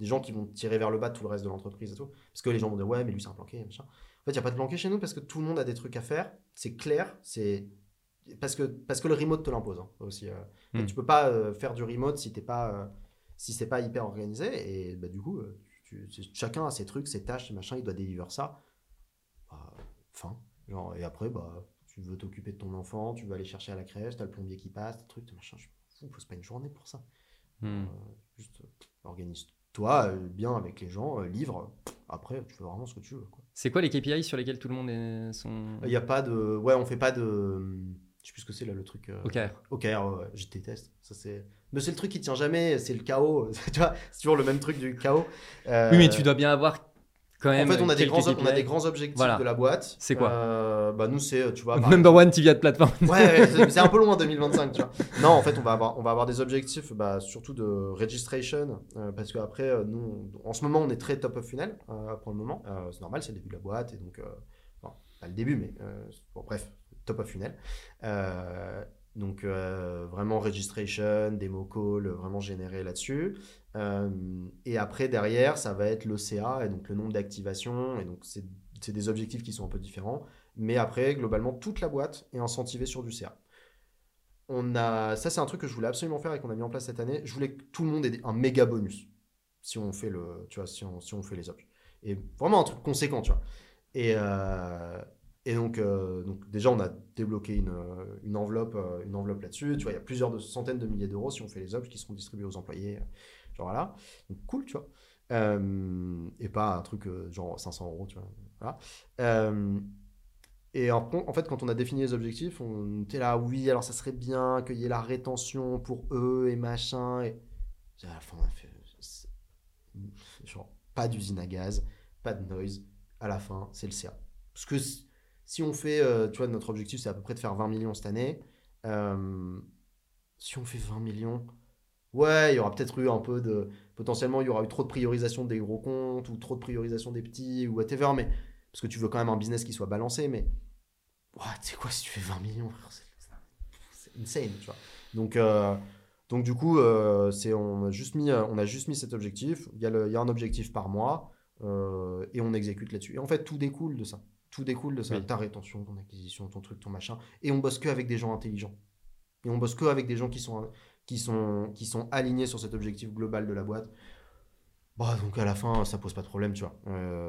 des gens qui vont tirer vers le bas tout le reste de l'entreprise et tout. Parce que les gens vont dire, ouais, mais lui, c'est un planqué, machin. Fait, il n'y a pas de planqué chez nous parce que tout le monde a des trucs à faire. C'est clair. C'est. Parce que, parce que le remote te l'impose hein, aussi. euh. Hmm. Tu peux pas euh, faire du remote si t'es pas, euh, si c'est pas hyper organisé. Et bah, du coup, tu- tu- chacun a ses trucs, ses tâches, ses machins, il doit délivrer ça. Bah, fin. Genre, et après, bah, tu veux t'occuper de ton enfant, tu veux aller chercher à la crèche, t'as le plombier qui passe, des trucs, des machins. Je fous, pose pas une journée pour ça. hmm. Juste organise-toi bien avec les gens, livre. Après, tu fais vraiment ce que tu veux. quoi. C'est quoi les KPI sur lesquels tout le monde est sont Il y a pas de. Ouais, on fait pas de. Je sais plus ce que c'est là, le truc. euh, OKR. OKR, ouais, je déteste. Ça, c'est... Mais c'est le truc qui tient jamais, c'est le chaos. tu vois, c'est toujours le même truc du chaos. Euh, Oui, mais tu dois bien avoir quand même. En fait, on a, des grands, on a KPI. des grands objectifs Voilà. de la boîte. C'est quoi Euh, Bah nous c'est, tu vois. Number one TV ad platform. Ouais, ouais, c'est un peu loin 2025, tu vois. Non, en fait, on va avoir, on va avoir des objectifs, bah, surtout de registration, euh, parce qu'après, euh, nous, on- en ce moment, on est très top of funnel euh, pour le moment. C'est normal, c'est le début de la boîte, et donc, bon, pas le début, mais bon, bref, top of funnel. Donc, vraiment registration, démo call, vraiment généré là-dessus. Euh, et après, derrière, ça va être l'OCA, et donc le nombre d'activations, et donc c'est des objectifs qui sont un peu différents. Mais après, globalement, toute la boîte est incentivée sur du CA. On a, ça, c'est un truc que je voulais absolument faire et qu'on a mis en place cette année. Je voulais que tout le monde ait un méga bonus si on fait le, tu vois, si on, fait les objets. Et vraiment un truc conséquent, tu vois. Et, euh, et donc, euh, donc, déjà, on a débloqué une, enveloppe, une enveloppe là-dessus. Tu vois, il y a plusieurs centaines de milliers d'euros si on fait les objets qui seront distribués aux employés. Voilà. Donc, cool, tu vois. Euh, et pas un truc euh, genre 500 euros, tu vois. Euh, et en, fait, quand on a défini les objectifs, on était là, oui, alors ça serait bien qu'il y ait la rétention pour eux et machin. Et à la fin, on a fait genre pas d'usine à gaz, pas de noise. À la fin, c'est le CA. Parce que si- on fait, tu vois, notre objectif, c'est à peu près de faire 20 millions cette année. Si on fait 20 millions, ouais, il y aura peut-être eu un peu de. Potentiellement, il y aura eu trop de priorisation des gros comptes ou trop de priorisation des petits ou whatever. Mais parce que tu veux quand même un business qui soit balancé, mais ouais, tu sais quoi, si tu fais 20 millions, c'est insane, tu vois. Donc, euh, donc du coup, euh, c'est on a juste mis, euh, on a juste mis cet objectif. Il y a, le, il y a un objectif par mois euh, et on exécute là-dessus. Et en fait, tout découle de ça. Tout découle de ça. Oui. Ta rétention, ton acquisition, ton truc, ton machin. Et on bosse que avec des gens intelligents. Et on bosse que avec des gens qui sont, qui sont, qui sont alignés sur cet objectif global de la boîte. Bah, donc à la fin, ça pose pas de problème, tu vois.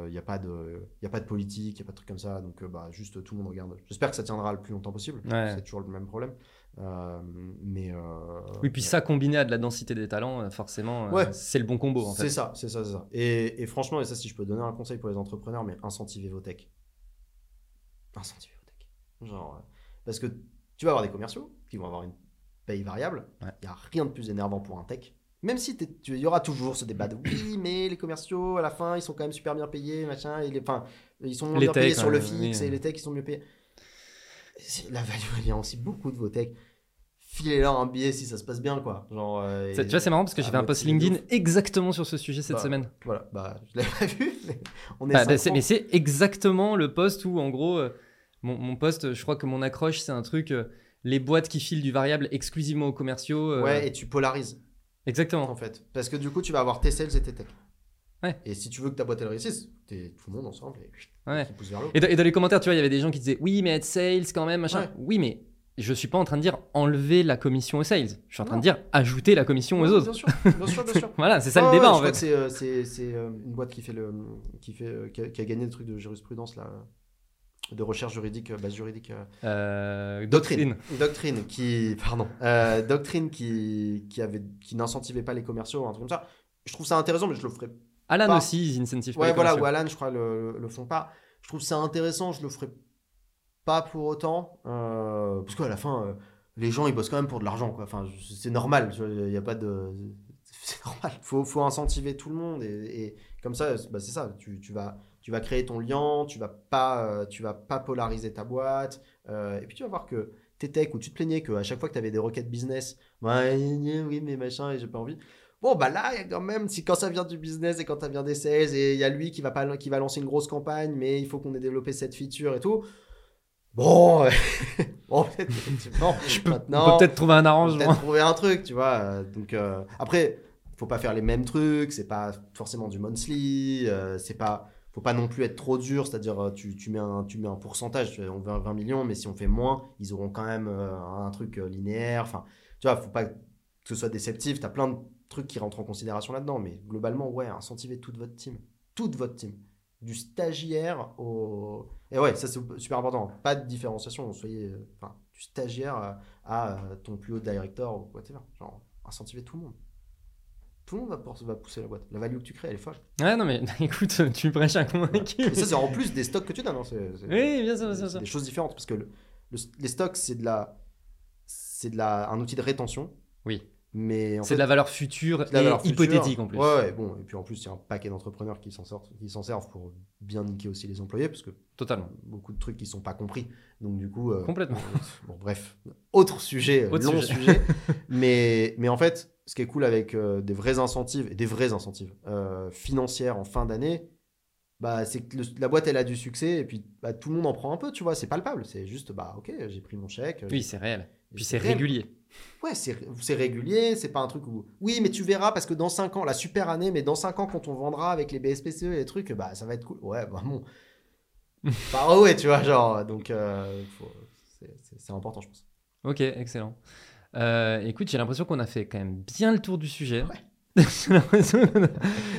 Il n'y a, pas de- y a pas de politique, il n'y a pas de truc comme ça. Donc euh, bah, juste tout le monde regarde. J'espère que ça tiendra le plus longtemps possible. Ouais. C'est toujours le même problème. Euh, mais euh, Oui, puis ça combiné à de la densité des talents, euh, forcément, euh, Ouais. c'est le bon combo en c'est fait. ça, c'est ça, c'est ça. Et, et franchement, et ça, si je peux donner un conseil pour les entrepreneurs, mais incentivez vos techs. Incentivez vos techs. Genre, euh, parce que tu vas avoir des commerciaux qui vont avoir une paye variable. Il Ouais. n'y a rien de plus énervant pour un tech. Même si il y aura toujours ce débat de oui, mais les commerciaux, à la fin, ils sont quand même super bien payés, machin, et les, enfin, ils sont moins Les bien payés sur le fixe, et les techs, ils sont mieux payés. La value, il y a aussi beaucoup de vos techs. Filez-leur un billet si ça se passe bien, quoi. Genre, euh, Tu vois, c'est marrant parce que j'ai fait un post LinkedIn exactement sur ce sujet cette Bah, semaine. Voilà, bah, je l'avais pas vu, mais on est Bah, bah, mais c'est exactement le post où, en gros, euh, mon, mon post, je crois que mon accroche, c'est un truc, euh, les boîtes qui filent du variable exclusivement aux commerciaux. euh, Ouais, et tu polarises, Exactement. en fait. Parce que du coup, tu vas avoir tes sales et tes techs. Ouais. Et si tu veux que ta boîte elle réussisse, t'es tout le monde ensemble et Ouais. vers l'eau. Et, dans- et dans les commentaires, tu vois, il y avait des gens qui disaient oui, mais être sales quand même, machin. Ouais. Oui, mais je suis pas en train de dire enlever la commission aux sales. Je suis en train Non. de dire ajouter la commission aux autres. Bien sûr, bien sûr, bien sûr. Voilà, c'est ça le débat en fait. c'est, euh, euh, une boîte qui fait le qui fait qui, a, qui a gagné des trucs de jurisprudence là de recherche juridique euh, base juridique euh, Euh, doctrine. doctrine. Qui pardon euh, doctrine qui qui avait qui n'incentivait pas les commerciaux un truc comme ça. Je trouve ça intéressant mais je le ferai Alan Pas- aussi, ils incentivent pas ouais voilà ou Alan je crois le, le font pas. Je trouve ça intéressant je le ferai pas pour autant euh, parce qu'à la fin les gens ils bossent quand même pour de l'argent quoi. Enfin c'est normal il y a pas de c'est normal. Faut faut incentiver tout le monde et, et comme ça bah, c'est ça. Tu, tu vas tu vas créer ton lien tu vas pas euh, tu vas pas polariser ta boîte euh, et puis tu vas voir que tes tech où tu te plaignais qu'à chaque fois que tu avais des requêtes business ouais, oui mais machin et j'ai pas envie Bon, bah là, quand même, si quand ça vient du business et quand ça vient des sales, et il y a lui qui va, pas, qui va lancer une grosse campagne, mais il faut qu'on ait développé cette feature et tout. Bon, bon peut-être effectivement, Je peux- maintenant, peut-être trouver un arrangement. peut-être trouver un truc, tu vois. Donc, euh, après, faut pas faire les mêmes trucs, c'est pas forcément du monthly, euh, c'est pas. Faut pas non plus être trop dur, c'est-à-dire euh, tu, tu, mets un, pourcentage, on veut 20 millions, mais si on fait moins, ils auront quand même euh, un truc euh, linéaire. Enfin, tu vois, faut pas que ce soit déceptif. Tu as plein de trucs qui rentrent en considération là-dedans, mais globalement, ouais, incentivez toute votre team. Toute votre team. Du stagiaire au. Et ouais, ça c'est super important. Pas de différenciation. Soyez. Enfin, du stagiaire à, ton plus haut directeur ou whatever. Genre, incentivez tout le monde. Tout le monde va, pousser la boîte. La value que tu crées, elle est folle. Ouais, non, mais écoute, tu prêches un convaincu. Et ça, c'est en plus des stocks que tu donnes. hein, c'est- c'est- Oui, bien sûr, bien sûr, c'est bien sûr. des choses différentes parce que le- le- les stocks, c'est de la, c'est de la, un outil de rétention. Oui. Mais C'est de la valeur future la et valeur future. hypothétique en plus. Ouais, ouais, bon. Et puis en plus, il y a un paquet d'entrepreneurs qui s'en sortent, qui s'en servent pour bien niquer aussi les employés, parce que Totalement. beaucoup de trucs qui sont pas compris. Donc du coup, euh, Complètement. bon, bref, autre sujet, Autre long sujet. sujet. mais, mais en fait, ce qui est cool avec euh, des vrais incentives, et des vrais incentives euh, financières en fin d'année, bah, c'est que le- la boîte, elle a du succès, et puis bah, tout le monde en prend un peu, tu vois, c'est palpable. C'est juste, bah ok, j'ai pris mon chèque. Oui, c'est réel. Puis c'est régulier. Ouais, c'est régulier, c'est pas un truc où. Oui, mais tu verras parce que dans 5 ans, la super année, mais dans 5 ans, quand on vendra avec les BSPCE et les trucs, bah ça va être cool. Ouais, bah bon. bah ouais, tu vois, genre, donc euh, c'est important, je pense. Ok, excellent. Euh, écoute, j'ai l'impression qu'on a fait quand même bien le tour du sujet. Ouais. J'ai l'impression qu'on a,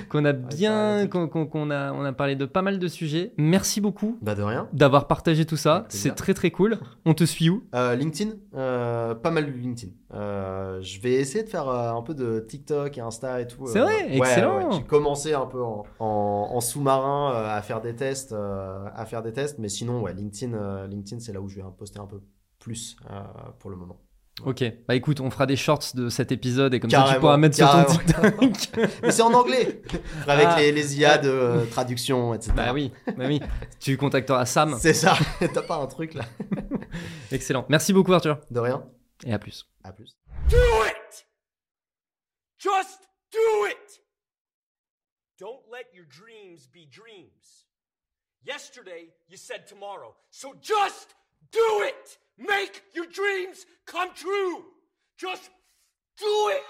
qu'on a ça va, bien, qu'on a, on a parlé de pas mal de sujets. Merci beaucoup Bah de rien. d'avoir partagé tout ça. C'est très très cool. On te suit où? Euh, LinkedIn, euh, pas mal LinkedIn. Euh, je vais essayer de faire un peu de TikTok et Insta et tout. C'est vrai, ouais, excellent. ouais. J'ai commencé un peu en, en- en sous-marin à faire des tests, à faire des tests, mais sinon, ouais, LinkedIn, LinkedIn, c'est là où je vais poster un peu plus pour le moment. Ok. Bah écoute, on fera des shorts de cet épisode et comme ça tu pourras mettre sur ton. TikTok. Mais c'est en anglais, avec Ah. les, les IA de euh, traduction, etc. bah oui, bah oui. Tu contacteras Sam. C'est ça. T'as pas un truc là Excellent. Merci beaucoup Arthur. De rien. Et à plus. À plus. Do it! Just do it! Don't let your dreams be dreams. Yesterday, you said tomorrow. So just do it! Make your dreams come true! Just do it!